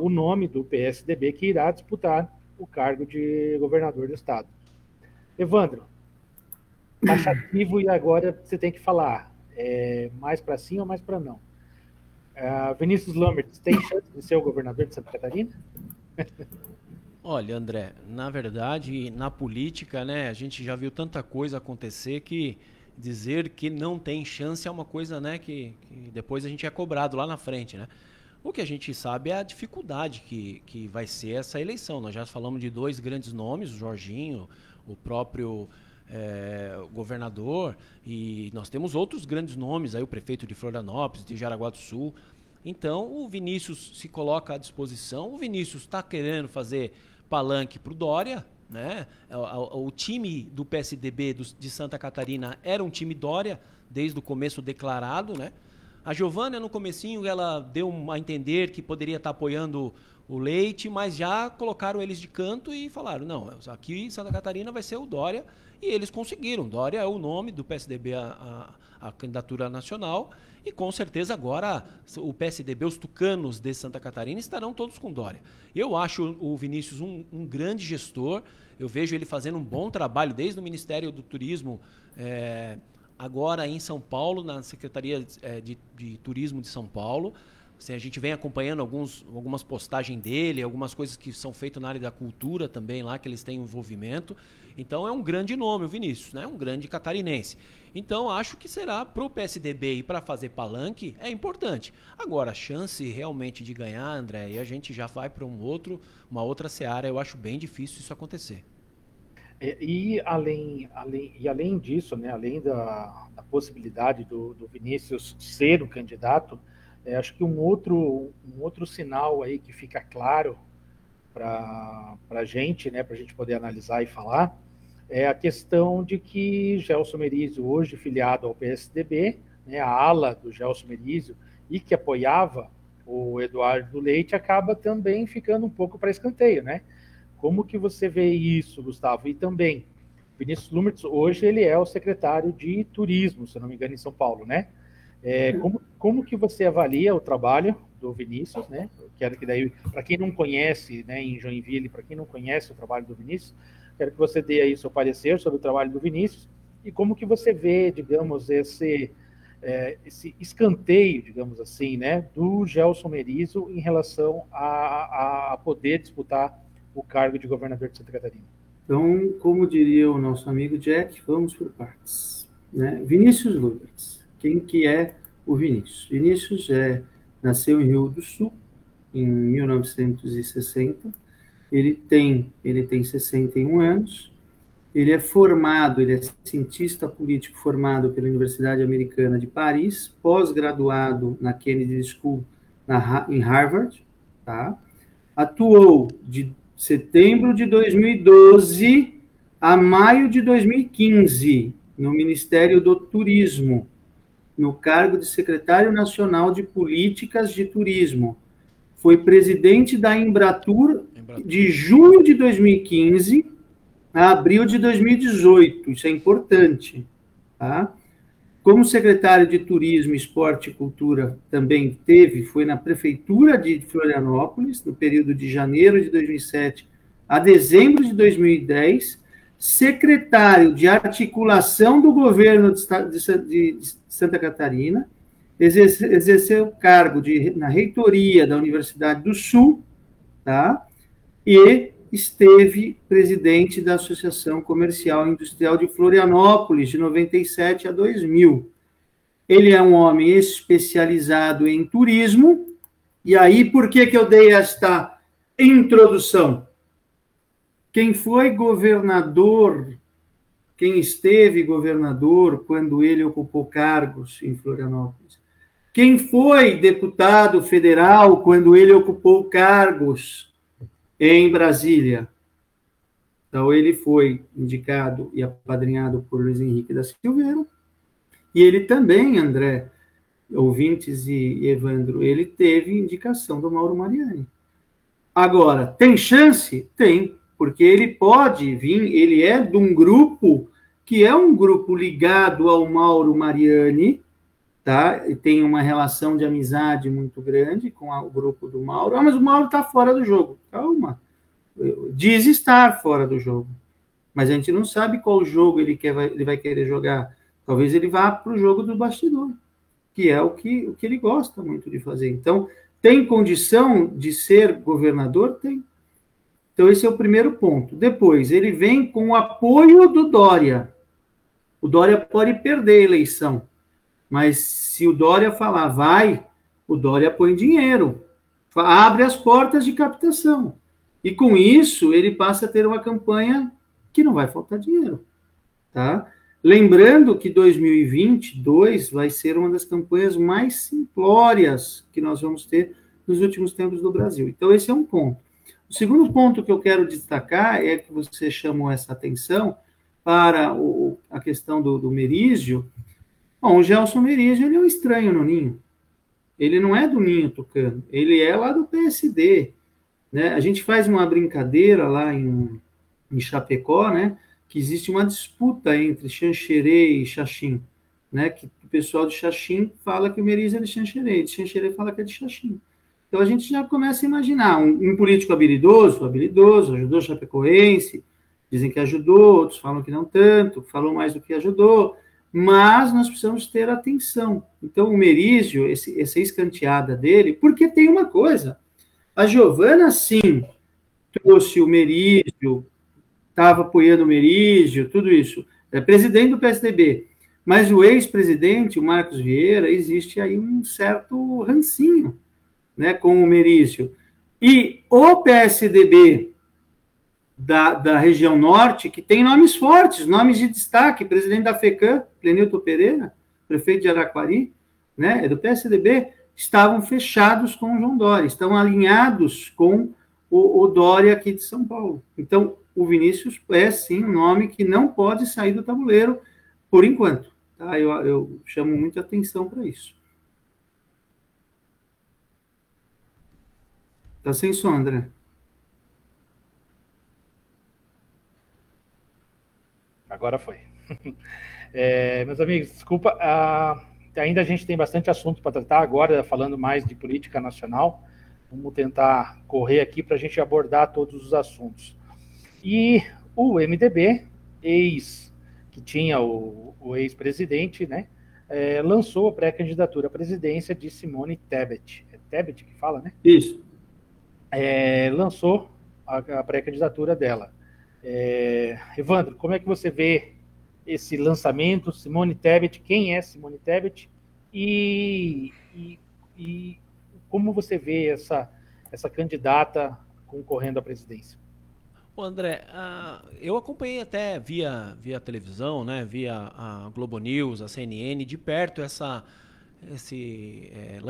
o nome do PSDB que irá disputar o cargo de governador do estado. Evandro, taxativo e agora você tem que falar é, mais para sim ou mais para não. Uh, Vinícius Lambert, tem chance de ser o governador de Santa Catarina? Olha, André, na verdade, na política, né, a gente já viu tanta coisa acontecer que dizer que não tem chance é uma coisa, né, que, que depois a gente é cobrado lá na frente, né? O que a gente sabe é a dificuldade que, que vai ser essa eleição. Nós já falamos de dois grandes nomes, o Jorginho, o próprio é, governador, e nós temos outros grandes nomes, aí o prefeito de Florianópolis, de Jaraguá do Sul. Então, o Vinícius se coloca à disposição. O Vinícius está querendo fazer palanque para o Dória, né? O, o, time do PSDB do, de Santa Catarina era um time Dória, desde o começo declarado, né? A Giovana, no comecinho, ela deu a entender que poderia estar apoiando o Leite, mas já colocaram eles de canto e falaram, não, aqui em Santa Catarina vai ser o Dória, e eles conseguiram. Dória é o nome do PSDB a, a, a candidatura nacional, e com certeza agora o PSDB, os tucanos de Santa Catarina, estarão todos com Dória. Eu acho o Vinícius um, um grande gestor, eu vejo ele fazendo um bom trabalho desde o Ministério do Turismo, é, agora em São Paulo, na Secretaria é, de, de, Turismo de São Paulo. Assim, a gente vem acompanhando alguns, algumas postagens dele, algumas coisas que são feitas na área da cultura também lá, que eles têm envolvimento. Então é um grande nome, o Vinícius, né? um grande catarinense. Então acho que será para o PSDB e para fazer palanque é importante. Agora, a chance realmente de ganhar, André, e a gente já vai para um outro, uma outra seara, eu acho bem difícil isso acontecer. É, e além, além, e além disso, né, além da, da possibilidade do, do, Vinícius ser o candidato, é, acho que um outro, um outro sinal aí que fica claro para a gente, né, para a gente poder analisar e falar, é a questão de que Gelson Merizio, hoje filiado ao PSDB, né, a ala do Gelson Merizio, e que apoiava o Eduardo Leite, acaba também ficando um pouco para escanteio, né? Como que você vê isso, Gustavo? E também, Vinícius Lumertz, hoje ele é o secretário de turismo, se não me engano, em São Paulo, né? É, como, como que você avalia o trabalho do Vinícius, né? Quero que daí, para quem não conhece, né, em Joinville, para quem não conhece o trabalho do Vinícius, quero que você dê aí seu parecer sobre o trabalho do Vinícius e como que você vê, digamos, esse, é, esse escanteio, digamos assim, né, do Gelson Merizo em relação a, a poder disputar o cargo de governador de Santa Catarina. Então, como diria o nosso amigo Jack, vamos por partes. Né? Vinícius Lucas. Quem que é o Vinícius? Vinícius é, nasceu em Rio do Sul, em 1960. Ele tem, ele tem 61 anos Ele é formado, ele é cientista político formado pela Universidade Americana de Paris, pós-graduado na Kennedy School na, em Harvard, tá? Atuou de setembro de 2012 a maio de 2015 no Ministério do Turismo, no cargo de secretário nacional de políticas de turismo. Foi presidente da Embratur de junho de 2015 a abril de 2018. Isso é importante, tá? Como secretário de Turismo, Esporte e Cultura também teve, foi na prefeitura de Florianópolis, no período de janeiro de 2007 a dezembro de 2010, secretário de articulação do governo de, Santa Catarina, exerceu o cargo de, na reitoria da Universidade do Sul, tá? E esteve presidente da Associação Comercial e Industrial de Florianópolis, de 97 a 2000. Ele é um homem especializado em turismo, e aí por que, que eu dei esta introdução? Quem foi governador, quem esteve governador quando ele ocupou cargos em Florianópolis? Quem foi deputado federal quando ele ocupou cargos em Brasília? Então, ele foi indicado e apadrinhado por Luiz Henrique da Silveira. E ele também, André, ouvintes e Evandro, ele teve indicação do Mauro Mariani. Agora, tem chance? Tem porque ele pode vir, ele é de um grupo que é um grupo ligado ao Mauro Mariani, tá? E tem uma relação de amizade muito grande com o grupo do Mauro. Ah, mas o Mauro está fora do jogo. Calma. Diz estar fora do jogo. Mas a gente não sabe qual jogo ele, quer, ele vai querer jogar. Talvez ele vá para o jogo do bastidor, que é o que, o que ele gosta muito de fazer. Então, tem condição de ser governador? Tem. Então, esse é o primeiro ponto. Depois, ele vem com o apoio do Dória. O Dória pode perder a eleição, mas se o Dória falar vai, o Dória põe dinheiro, abre as portas de captação. E com isso, ele passa a ter uma campanha que não vai faltar dinheiro. Tá? Lembrando que 2022 vai ser uma das campanhas mais simplórias que nós vamos ter nos últimos tempos do Brasil. Então, esse é um ponto. O segundo ponto que eu quero destacar é que você chamou essa atenção para o, a questão do, do Merígio. Bom, o Gelson Merígio ele é um estranho no ninho. Ele não é do ninho tucano, ele é lá do PSD. Né? A gente faz uma brincadeira lá em, em Chapecó, né? que existe uma disputa entre Xanxerê e Xaxim, né? que o pessoal de Xaxim fala que o Merígio é de Xanxerê, de Xanxerê fala que é de Xaxim. Então a gente já começa a imaginar. Um, um político habilidoso, habilidoso, ajudou Chapecoense, dizem que ajudou, outros falam que não tanto, falou mais do que ajudou, mas nós precisamos ter atenção. Então o Merígio, esse, essa escanteada dele, porque tem uma coisa, a Giovana sim trouxe o Merígio, estava apoiando o Merígio, tudo isso, é presidente do PSDB, mas o ex-presidente, o Marcos Vieira, existe aí um certo rancinho né, com o Merício. E o PSDB da, da região norte, que tem nomes fortes, nomes de destaque, presidente da FECAM, Plenilton Pereira, prefeito de Araquari, né, é do PSDB, estavam fechados com o João Dória, estão alinhados com o, o Dória aqui de São Paulo. Então, o Vinícius é sim um nome que não pode sair do tabuleiro por enquanto. Tá? Eu, eu chamo muita atenção para isso. Tá sem som, André. Agora foi. É, meus amigos, desculpa, ainda a gente tem bastante assunto para tratar agora, falando mais de política nacional. Vamos tentar correr aqui para a gente abordar todos os assuntos. E o MDB, ex, que tinha o, o ex-presidente, né, é, lançou a pré-candidatura à presidência de Simone Tebet. É Tebet que fala, né? Isso é, lançou a, a pré-candidatura dela. É, Evandro, como é que você vê esse lançamento? Simone Tebet, quem é Simone Tebet? E, e, e como você vê essa, essa candidata concorrendo à presidência? Ô André, uh, eu acompanhei até via, via televisão, né, via a Globo News, a CNN, de perto essa, esse é,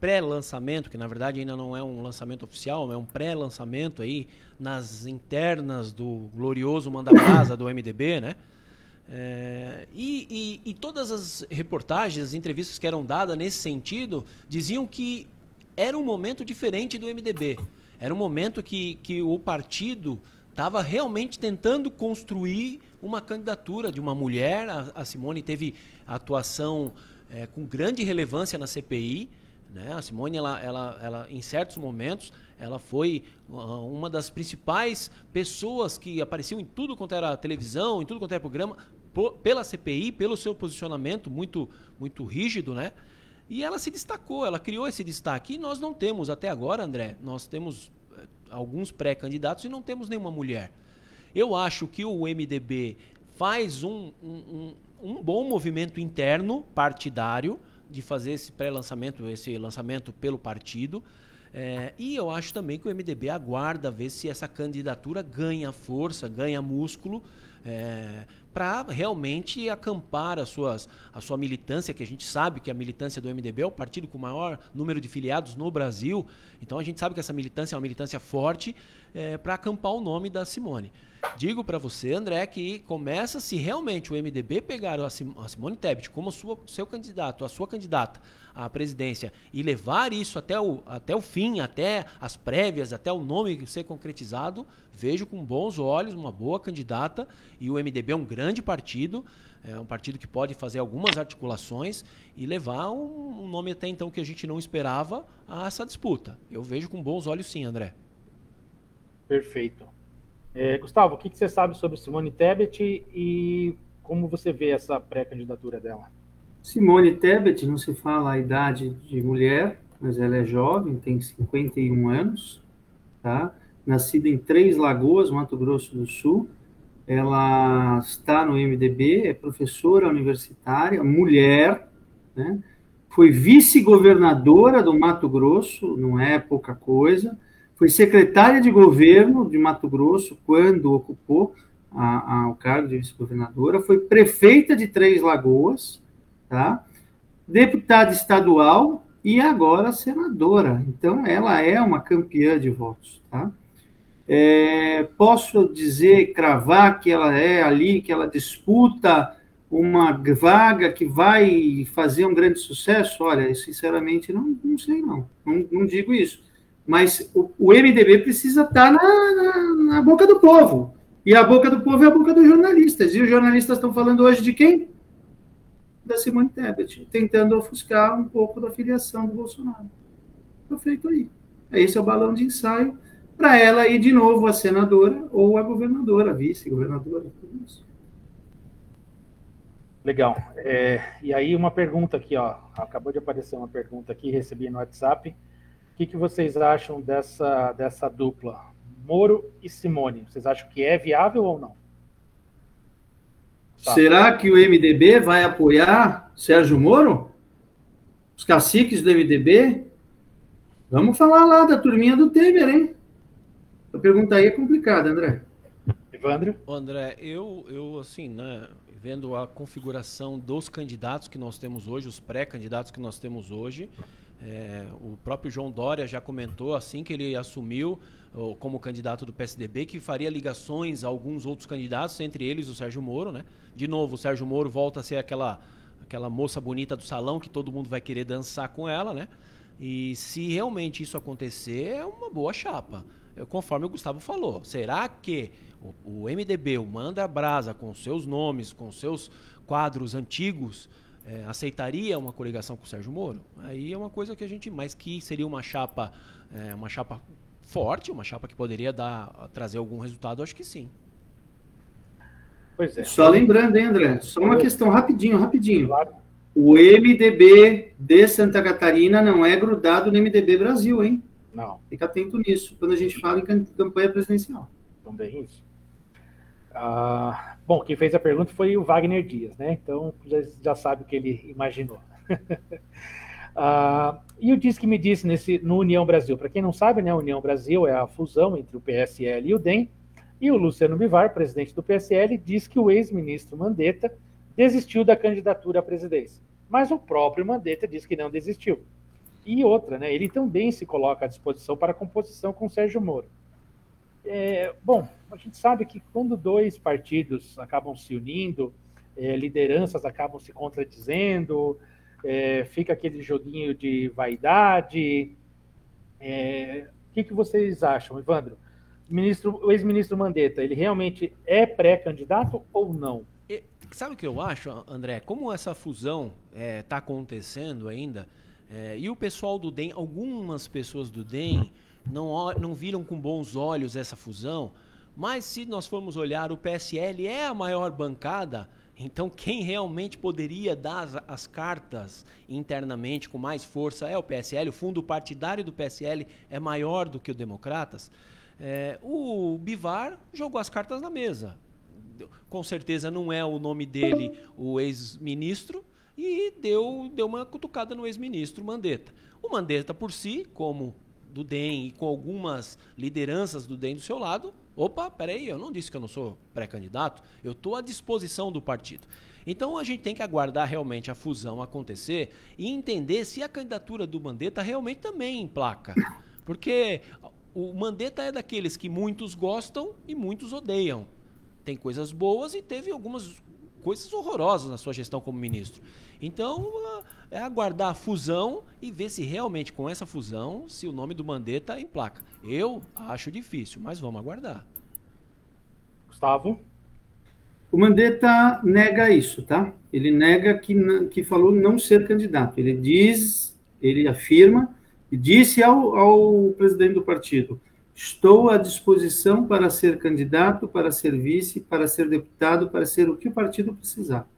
pré-lançamento, que na verdade ainda não é um lançamento oficial, é um pré-lançamento aí nas internas do glorioso Manda Brasa do MDB, né? É, e, e, e, todas as reportagens, as entrevistas que eram dadas nesse sentido, diziam que era um momento diferente do MDB. Era um momento que, que o partido estava realmente tentando construir uma candidatura de uma mulher. A, a Simone teve atuação é, com grande relevância na CPI. Né? A Simone, ela, ela, ela, em certos momentos, ela foi uma das principais pessoas que apareciam em tudo quanto era televisão, em tudo quanto era programa, por, pela CPI, pelo seu posicionamento muito, muito rígido, né? E ela se destacou, ela criou esse destaque. E nós não temos, até agora, André, nós temos eh, alguns pré-candidatos e não temos nenhuma mulher. Eu acho que o MDB faz um, um, um bom movimento interno partidário de fazer esse pré-lançamento, esse lançamento pelo partido. É, e eu acho também que o MDB aguarda ver se essa candidatura ganha força, ganha músculo, é, para realmente acampar as suas, a sua militância, que a gente sabe que a militância do MDB é o partido com o maior número de filiados no Brasil. Então a gente sabe que essa militância é uma militância forte é, para acampar o nome da Simone. Digo para você, André, que começa se realmente o MDB pegar a Simone Tebet como sua, seu candidato, a sua candidata à presidência e levar isso até o, até o fim, até as prévias, até o nome ser concretizado, vejo com bons olhos uma boa candidata e o MDB é um grande partido, é um partido que pode fazer algumas articulações e levar um, um nome até então que a gente não esperava a essa disputa. Eu vejo com bons olhos sim, André. Perfeito. É, Gustavo, o que, que, você sabe sobre Simone Tebet e como você vê essa pré-candidatura dela? Simone Tebet, não se fala a idade de mulher, mas ela é jovem, tem 51 anos, tá? Nascida em Três Lagoas, Mato Grosso do Sul. Ela está no MDB, é professora universitária, mulher, né? Foi vice-governadora do Mato Grosso, não é pouca coisa foi secretária de governo de Mato Grosso quando ocupou a, a, o cargo de vice-governadora, foi prefeita de Três Lagoas, tá? deputada estadual e agora senadora. Então, ela é uma campeã de votos. Tá? É, posso dizer, cravar que ela é ali, que ela disputa uma vaga que vai fazer um grande sucesso? Olha, sinceramente, não, não sei, não. não. Não digo isso mas o, o MDB precisa estar na, na, na, boca do povo. E a boca do povo é a boca dos jornalistas. E os jornalistas estão falando hoje de quem? Da Simone Tebet, tentando ofuscar um pouco da filiação do Bolsonaro. Está feito aí. Esse é o balão de ensaio para ela ir de novo a senadora ou a governadora, a vice-governadora. Legal. É, e aí uma pergunta aqui, ó. Acabou de aparecer uma pergunta aqui, recebi no WhatsApp. O que, que vocês acham dessa, dessa dupla, Moro e Simone? Vocês acham que é viável ou não? Tá. Será que o MDB vai apoiar Sérgio Moro? Os caciques do MDB? Vamos falar lá da turminha do Temer, hein? A pergunta aí é complicada, André. Evandro? André, eu, eu assim, né, vendo a configuração dos candidatos que nós temos hoje, os pré-candidatos que nós temos hoje, é, o próprio João Dória já comentou assim que ele assumiu como candidato do PSDB que faria ligações a alguns outros candidatos, entre eles o Sérgio Moro, né? De novo, o Sérgio Moro volta a ser aquela aquela moça bonita do salão que todo mundo vai querer dançar com ela, né? E se realmente isso acontecer, é uma boa chapa. Eu, conforme o Gustavo falou, será que o, o MDB, o Manda Brasa, com seus nomes, com seus quadros antigos, é, aceitaria uma coligação com o Sérgio Moro? Aí é uma coisa que a gente, mas que seria uma chapa, é, uma chapa forte, uma chapa que poderia dar, trazer algum resultado, acho que sim. Pois é. Só lembrando, hein, André? Só uma questão rapidinho, rapidinho. O MDB de Santa Catarina não é grudado no MDB Brasil, hein? Não. Fica atento nisso, quando a gente fala em campanha presidencial. Também isso. Ah, Bom, quem fez a pergunta foi o Wagner Dias, né? Então já, já sabe o que ele imaginou. uh, e o Diz que me disse nesse, no União Brasil. Para quem não sabe, né, União Brasil é a fusão entre o PSL e o DEM. E o Luciano Bivar, presidente do PSL, diz que o ex-ministro Mandetta desistiu da candidatura à presidência. Mas o próprio Mandetta diz que não desistiu. E outra, né, ele também se coloca à disposição para a composição com Sérgio Moro. É, bom, a gente sabe que quando dois partidos acabam se unindo, é, lideranças acabam se contradizendo, é, fica aquele joguinho de vaidade. É, o que, que vocês acham, Evandro? Ministro, o ex-ministro Mandetta, ele realmente é pré-candidato ou não? Sabe o que eu acho, André? Como essa fusão está é, acontecendo ainda, é, e o pessoal do DEM, algumas pessoas do DEM não, não viram com bons olhos essa fusão, mas se nós formos olhar, o PSL é a maior bancada, então quem realmente poderia dar as, as cartas internamente com mais força é o PSL, o fundo partidário do PSL é maior do que o Democratas. É, o Bivar jogou as cartas na mesa. Com certeza não é o nome dele o ex-ministro e deu, deu uma cutucada no ex-ministro Mandetta. O Mandetta por si, como do DEM e com algumas lideranças do DEM do seu lado, opa, peraí, eu não disse que eu não sou pré-candidato, eu estou à disposição do partido. Então a gente tem que aguardar realmente a fusão acontecer e entender se a candidatura do Mandetta realmente também emplaca. Porque o Mandetta é daqueles que muitos gostam e muitos odeiam. Tem coisas boas e teve algumas coisas horrorosas na sua gestão como ministro. Então, é aguardar a fusão e ver se realmente com essa fusão, se o nome do Mandetta emplaca. Eu acho difícil, mas vamos aguardar. Gustavo? O Mandetta nega isso, tá? Ele nega que, que falou não ser candidato. Ele diz, ele afirma e disse ao, ao presidente do partido: Estou à disposição para ser candidato, para ser vice, para ser deputado, para ser o que o partido precisar.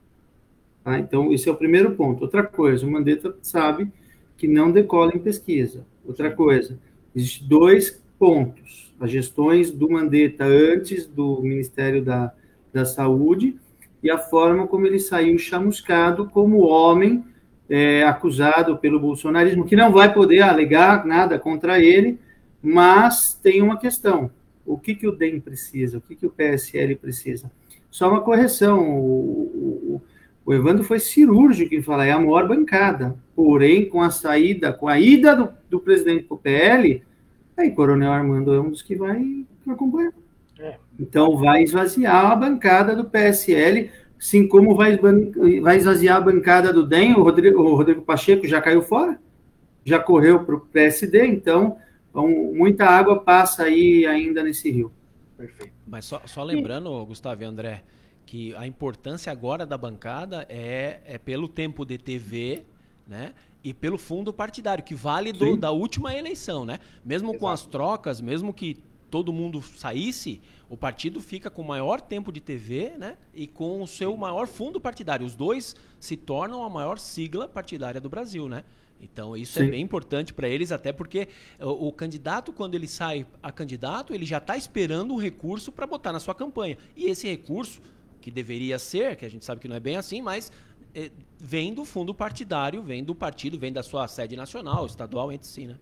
Tá? Então, esse é o primeiro ponto. Outra coisa, o Mandetta sabe que não decola em pesquisa. Outra coisa, existem dois pontos. As gestões do Mandetta antes do Ministério da, da Saúde e a forma como ele saiu chamuscado como homem é, acusado pelo bolsonarismo, que não vai poder alegar nada contra ele, mas tem uma questão. O que, que o DEM precisa? O que, que o PSL precisa? Só uma correção. O, o, o Evandro foi cirúrgico em falar, é a maior bancada. Porém, com a saída, com a ida do, do presidente para o PL, aí Coronel Armando é um dos que vai acompanhar. É. Então, vai esvaziar a bancada do PSL, Assim como vai, vai esvaziar a bancada do DEM, o Rodrigo, o Rodrigo Pacheco já caiu fora, já correu para o PSD, então, então, muita água passa aí ainda nesse rio. Perfeito. Mas só, só lembrando, e... Gustavo e André, que a importância agora da bancada é, é pelo tempo de TV, né? E pelo fundo partidário, que vale do, da última eleição, né? Mesmo Exato. com as trocas, mesmo que todo mundo saísse, o partido fica com maior tempo de TV né, e com o seu maior fundo partidário. Os dois se tornam a maior sigla partidária do Brasil, né? Então, isso é Sim. é bem importante para eles, até porque o, o, candidato, quando ele sai a candidato, ele já está esperando um recurso para botar na sua campanha. E esse recurso, que deveria ser, que a gente sabe que não é bem assim, mas é, vem do fundo partidário, vem do partido, vem da sua sede nacional, estadual, entre si, né?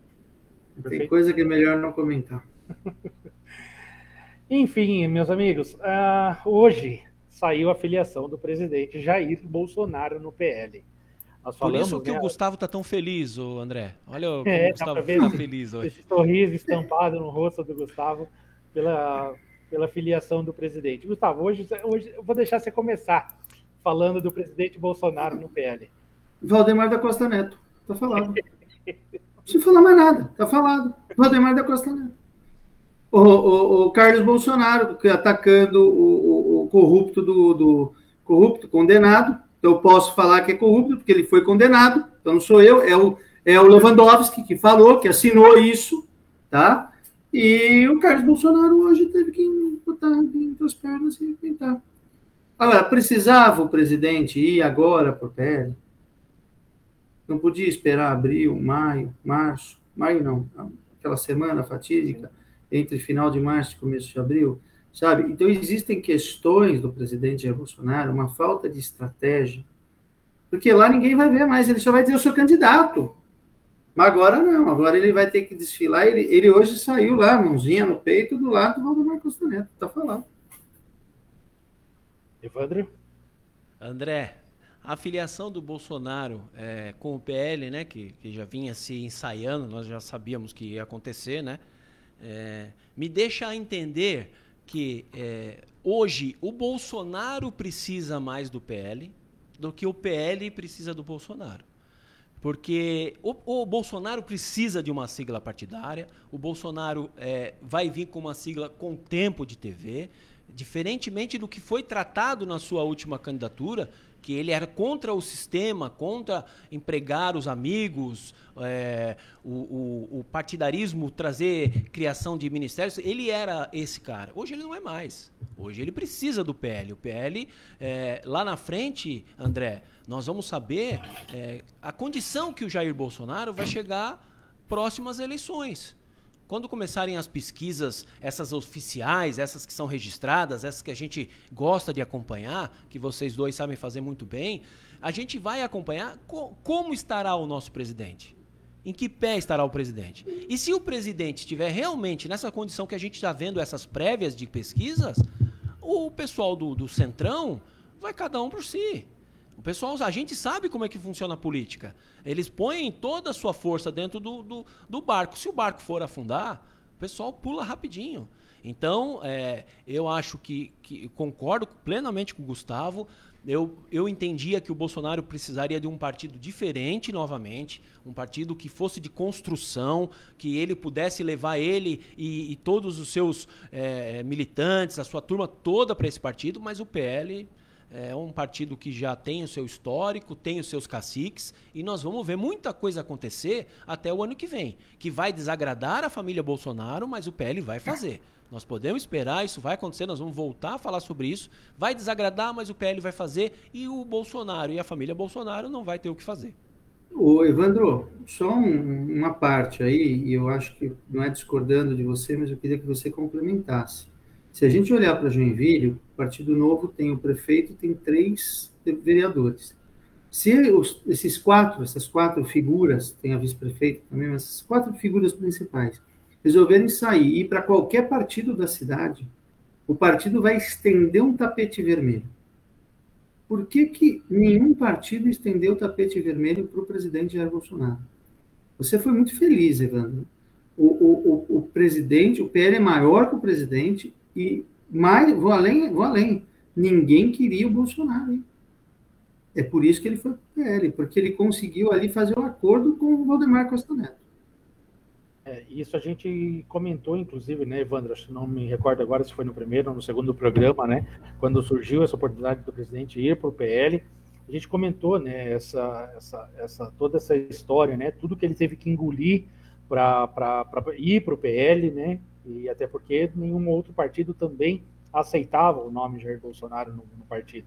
Tem coisa que é melhor não comentar. Enfim, meus amigos, uh, hoje saiu a filiação do presidente Jair Bolsonaro no PL. Nós Por isso que né, o Gustavo está tão feliz, o André. Olha como é, o Gustavo está feliz hoje. Esse sorriso estampado no rosto do Gustavo pela, pela filiação do presidente. Gustavo, hoje, hoje eu vou deixar você começar falando do presidente Bolsonaro no PL. Valdemar da Costa Neto. Está falado. Não precisa falar mais nada. Está falado. Valdemar da Costa Neto o, o, o Carlos Bolsonaro atacando o, o corrupto do, do, corrupto condenado. Eu posso falar que é corrupto porque ele foi condenado. Então não sou eu, é o, é o Lewandowski que falou, que assinou isso, tá? E o Carlos Bolsonaro hoje teve que botar entre as pernas e tentar. Agora, precisava o presidente ir agora o PL? Não podia esperar abril, maio, março, maio não, aquela semana fatídica entre final de março e começo de abril, sabe? Então, existem questões do presidente Bolsonaro, uma falta de estratégia, porque lá ninguém vai ver mais, ele só vai dizer, eu sou candidato. Mas agora não, agora ele vai ter que desfilar. Ele, ele hoje saiu lá, mãozinha no peito, do lado do Valdemar Costa Neto, tá falando. Evandro? André, a filiação do Bolsonaro é, com o PL, né, que, que, já vinha se ensaiando, nós já sabíamos que ia acontecer, né, é, me deixa entender que é, hoje o Bolsonaro precisa mais do PL do que o PL precisa do Bolsonaro. Porque o, o, Bolsonaro precisa de uma sigla partidária, o Bolsonaro é, vai vir com uma sigla com tempo de TV, diferentemente do que foi tratado na sua última candidatura, que ele era contra o sistema, contra empregar os amigos, é, o, o, o, partidarismo, trazer criação de ministérios, ele era esse cara. Hoje ele não é mais. Hoje ele precisa do PL. O PL, é, lá na frente, André, nós vamos saber é, a condição que o Jair Bolsonaro vai chegar próximas eleições. Quando começarem as pesquisas, essas oficiais, essas que são registradas, essas que a gente gosta de acompanhar, que vocês dois sabem fazer muito bem, a gente vai acompanhar co como estará o nosso presidente. Em que pé estará o presidente? E se o presidente estiver realmente nessa condição que a gente está vendo essas prévias de pesquisas, o pessoal do, do Centrão vai cada um por si. O pessoal, a gente sabe como é que funciona a política. Eles põem toda a sua força dentro do, do, do barco. Se o barco for afundar, o pessoal pula rapidinho. Então, é, eu acho que, que, concordo plenamente com o Gustavo. Eu, eu entendia que o Bolsonaro precisaria de um partido diferente novamente, um partido que fosse de construção, que ele pudesse levar ele e, e todos os seus é, militantes, a sua turma toda para esse partido, mas o PL é um partido que já tem o seu histórico, tem os seus caciques, e nós vamos ver muita coisa acontecer até o ano que vem, que vai desagradar a família Bolsonaro, mas o PL vai fazer. Nós podemos esperar, isso vai acontecer, nós vamos voltar a falar sobre isso. Vai desagradar, mas o PL vai fazer, e o Bolsonaro e a família Bolsonaro não vai ter o que fazer. Ô, Evandro, só um, uma parte aí, e eu acho que não é discordando de você, mas eu queria que você complementasse. Se a gente olhar para Joinville, o Partido Novo tem o prefeito tem três vereadores. Se os, esses quatro, essas quatro figuras, tem a vice-prefeita também, mas essas quatro figuras principais, resolverem sair e ir para qualquer partido da cidade, o partido vai estender um tapete vermelho. Por que, que nenhum partido estendeu o tapete vermelho para o presidente Jair Bolsonaro? Você foi muito feliz, Evandro. O, o, o, o presidente, o PL é maior que o presidente, e mais, vou além, vou além. Ninguém queria o Bolsonaro. Hein? É por isso que ele foi para o PL, porque ele conseguiu ali fazer um acordo com o Valdemar Costa Neto. É, isso a gente comentou, inclusive, né, Evandro? Não me recordo agora se foi no primeiro ou no segundo programa, né? Quando surgiu essa oportunidade do presidente ir para o PL, a gente comentou, né, essa, essa, essa, toda essa história, né? Tudo que ele teve que engolir para ir para o PL, né? E até porque nenhum outro partido também aceitava o nome Jair Bolsonaro no, no partido.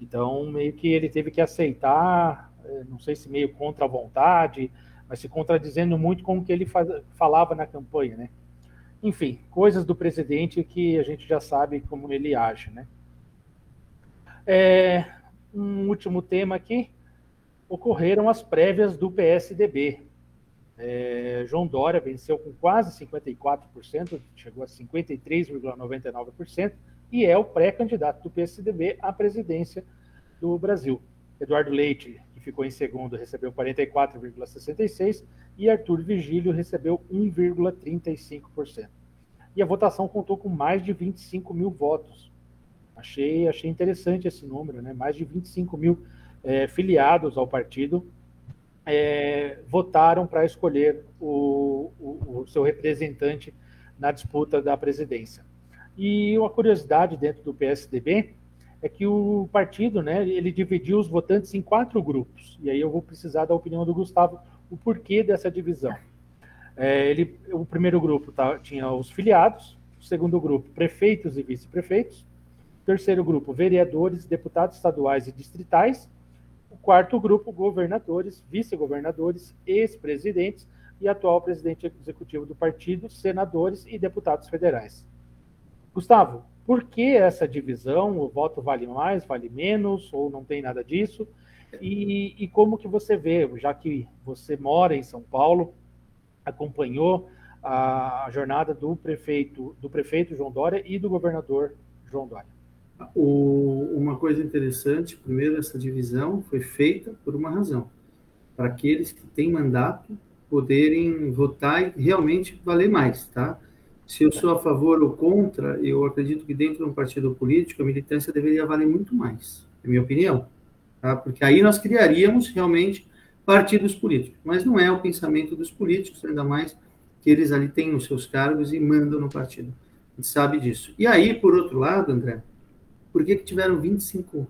Então, meio que ele teve que aceitar, eh, não sei se meio contra a vontade, mas se contradizendo muito com o que ele faz, falava na campanha, né? Enfim, coisas do presidente que a gente já sabe como ele age, né? É, um último tema aqui, ocorreram as prévias do PSDB. É, João Dória venceu com quase 54%, chegou a 53,99%, e é o pré-candidato do PSDB à presidência do Brasil. Eduardo Leite, que ficou em segundo, recebeu 44,66% e Arthur Vigílio recebeu 1,35%. E a votação contou com mais de 25 mil votos. Achei, achei interessante esse número, né? Mais de 25 mil é, filiados ao partido é, votaram para escolher o, o, o, seu representante na disputa da presidência. E uma curiosidade dentro do PSDB é que o partido, né, ele dividiu os votantes em quatro grupos. E aí eu vou precisar da opinião do Gustavo o porquê dessa divisão. É, ele, o primeiro grupo tá, tinha os filiados, o segundo grupo prefeitos e vice-prefeitos, terceiro grupo vereadores, deputados estaduais e distritais o quarto grupo, governadores, vice-governadores, ex-presidentes e atual presidente executivo do partido, senadores e deputados federais. Gustavo, por que essa divisão? O voto vale mais, vale menos, ou não tem nada disso? E, e, como que você vê, já que você mora em São Paulo, acompanhou a, jornada do prefeito, do prefeito João Dória e do governador João Dória? O, uma coisa interessante, primeiro, essa divisão foi feita por uma razão, para aqueles que têm mandato poderem votar e realmente valer mais, tá? Se eu sou a favor ou contra, eu acredito que dentro de um partido político a militância deveria valer muito mais, é minha opinião, tá? Porque aí nós criaríamos realmente partidos políticos, mas não é o pensamento dos políticos, ainda mais que eles ali têm os seus cargos e mandam no partido. A gente sabe disso. E aí, por outro lado, André, por que, que tiveram 25,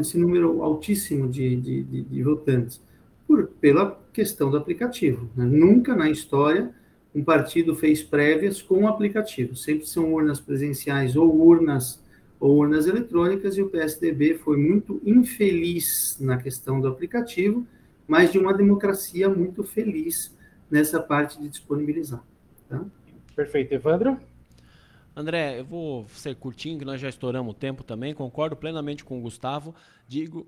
esse número altíssimo de, de, de, de votantes? Por, pela questão do aplicativo. Né? Nunca na história um partido fez prévias com o aplicativo. Sempre são urnas presenciais ou urnas ou urnas eletrônicas e o PSDB foi muito infeliz na questão do aplicativo, mas de uma democracia muito feliz nessa parte de disponibilizar. Tá? Perfeito, Evandro. André, eu vou ser curtinho, que nós já estouramos o tempo também. Concordo plenamente com o Gustavo. Digo,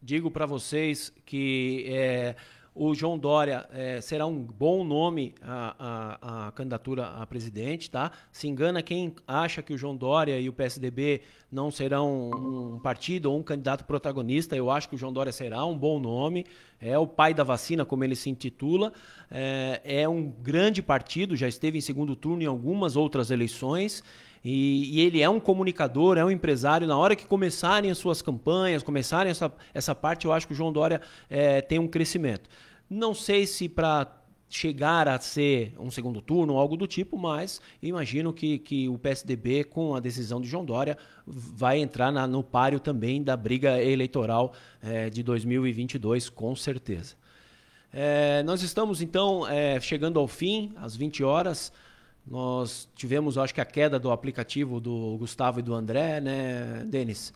digo para vocês que é, o João Dória é, será um bom nome a, a, a, candidatura a presidente, tá? Se engana quem acha que o João Dória e o PSDB não serão um, partido ou um candidato protagonista. Eu acho que o João Dória será um bom nome. É o pai da vacina, como ele se intitula. É, é um grande partido, já esteve em segundo turno em algumas outras eleições. E, e, ele é um comunicador, é um empresário. Na hora que começarem as suas campanhas, começarem essa, essa parte, eu acho que o João Dória é, tem um crescimento. Não sei se para chegar a ser um segundo turno algo do tipo, mas imagino que, que o PSDB, com a decisão de João Dória, vai entrar na, no páreo também da briga eleitoral é, de 2022, com certeza. É, nós estamos, então, é, chegando ao fim, às 20 horas. Nós tivemos, acho que, a queda do aplicativo do Gustavo e do André, né, Denis?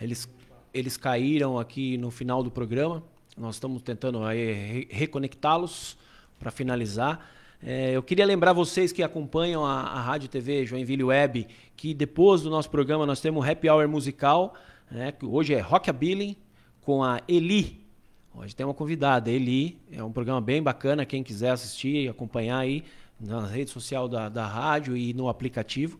Eles, eles caíram aqui no final do programa. Nós estamos tentando aí reconectá-los para finalizar. É, eu queria lembrar vocês que acompanham a, a Rádio TV Joinville Web que depois do nosso programa nós temos um happy hour musical, né, que hoje é Rockabilly com a Eli. Hoje tem uma convidada, Eli. É um programa bem bacana, quem quiser assistir e acompanhar aí na rede social da, da rádio e no aplicativo.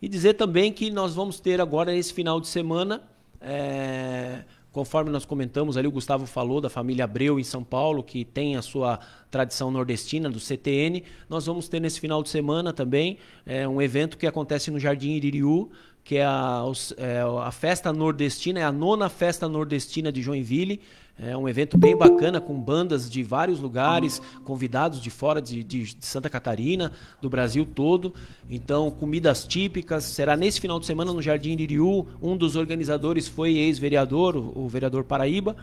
E dizer também que nós vamos ter agora, esse final de semana, é, conforme nós comentamos ali, o Gustavo falou da família Abreu em São Paulo, que tem a sua tradição nordestina, do CTN. Nós vamos ter nesse final de semana também é, um evento que acontece no Jardim Iririú, que é a, é a festa nordestina, é a nona festa nordestina de Joinville. É um evento bem bacana com bandas de vários lugares, convidados de fora de, de, Santa Catarina, do Brasil todo. Então, comidas típicas. Será nesse final de semana no Jardim Iriu. Um dos organizadores foi ex-vereador, o, o, vereador Paraíba,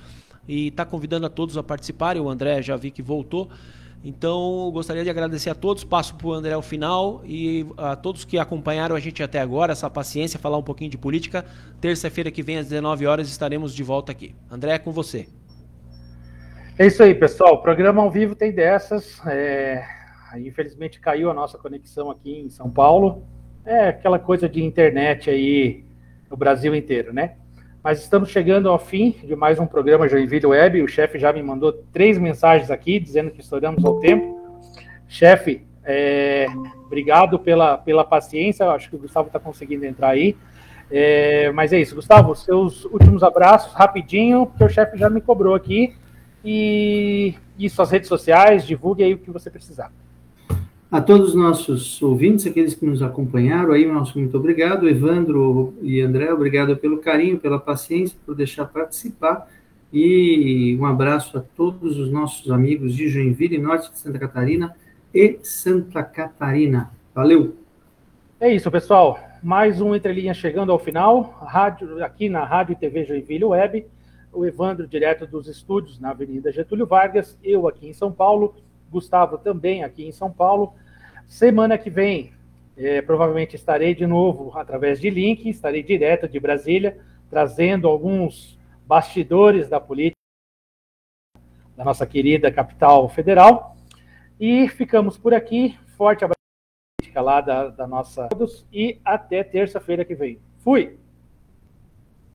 e está convidando a todos a participarem. O André já vi que voltou. Então, gostaria de agradecer a todos. Passo para o André ao final e a todos que acompanharam a gente até agora, essa paciência, falar um pouquinho de política. Terça-feira que vem, às 19 horas, estaremos de volta aqui. André, é com você. É isso aí, pessoal. O programa ao vivo tem dessas. É... Infelizmente caiu a nossa conexão aqui em São Paulo. É aquela coisa de internet aí no Brasil inteiro, né? Mas estamos chegando ao fim de mais um programa Joinville Web. O chefe já me mandou três mensagens aqui dizendo que estouramos ao tempo. Chefe, é... obrigado pela, pela paciência. Acho que o Gustavo está conseguindo entrar aí. É... Mas é isso, Gustavo, seus últimos abraços, rapidinho, porque o chefe já me cobrou aqui e, e suas redes sociais, divulgue aí o que você precisar. A todos os nossos ouvintes, aqueles que nos acompanharam aí, nosso muito obrigado. Evandro e André, obrigado pelo carinho, pela paciência, por deixar participar. E um abraço a todos os nossos amigos de Joinville, Norte de Santa Catarina e Santa Catarina. Valeu! É isso, pessoal. Mais um Entre Linhas chegando ao final. Rádio, aqui na Rádio e TV Joinville Web o Evandro, direto dos estúdios na Avenida Getúlio Vargas, eu aqui em São Paulo, Gustavo também aqui em São Paulo. Semana que vem, é, provavelmente estarei de novo através de link, estarei direto de Brasília, trazendo alguns bastidores da política da nossa querida capital federal. E ficamos por aqui. Forte abraço lá da, da nossa e até terça-feira que vem. Fui!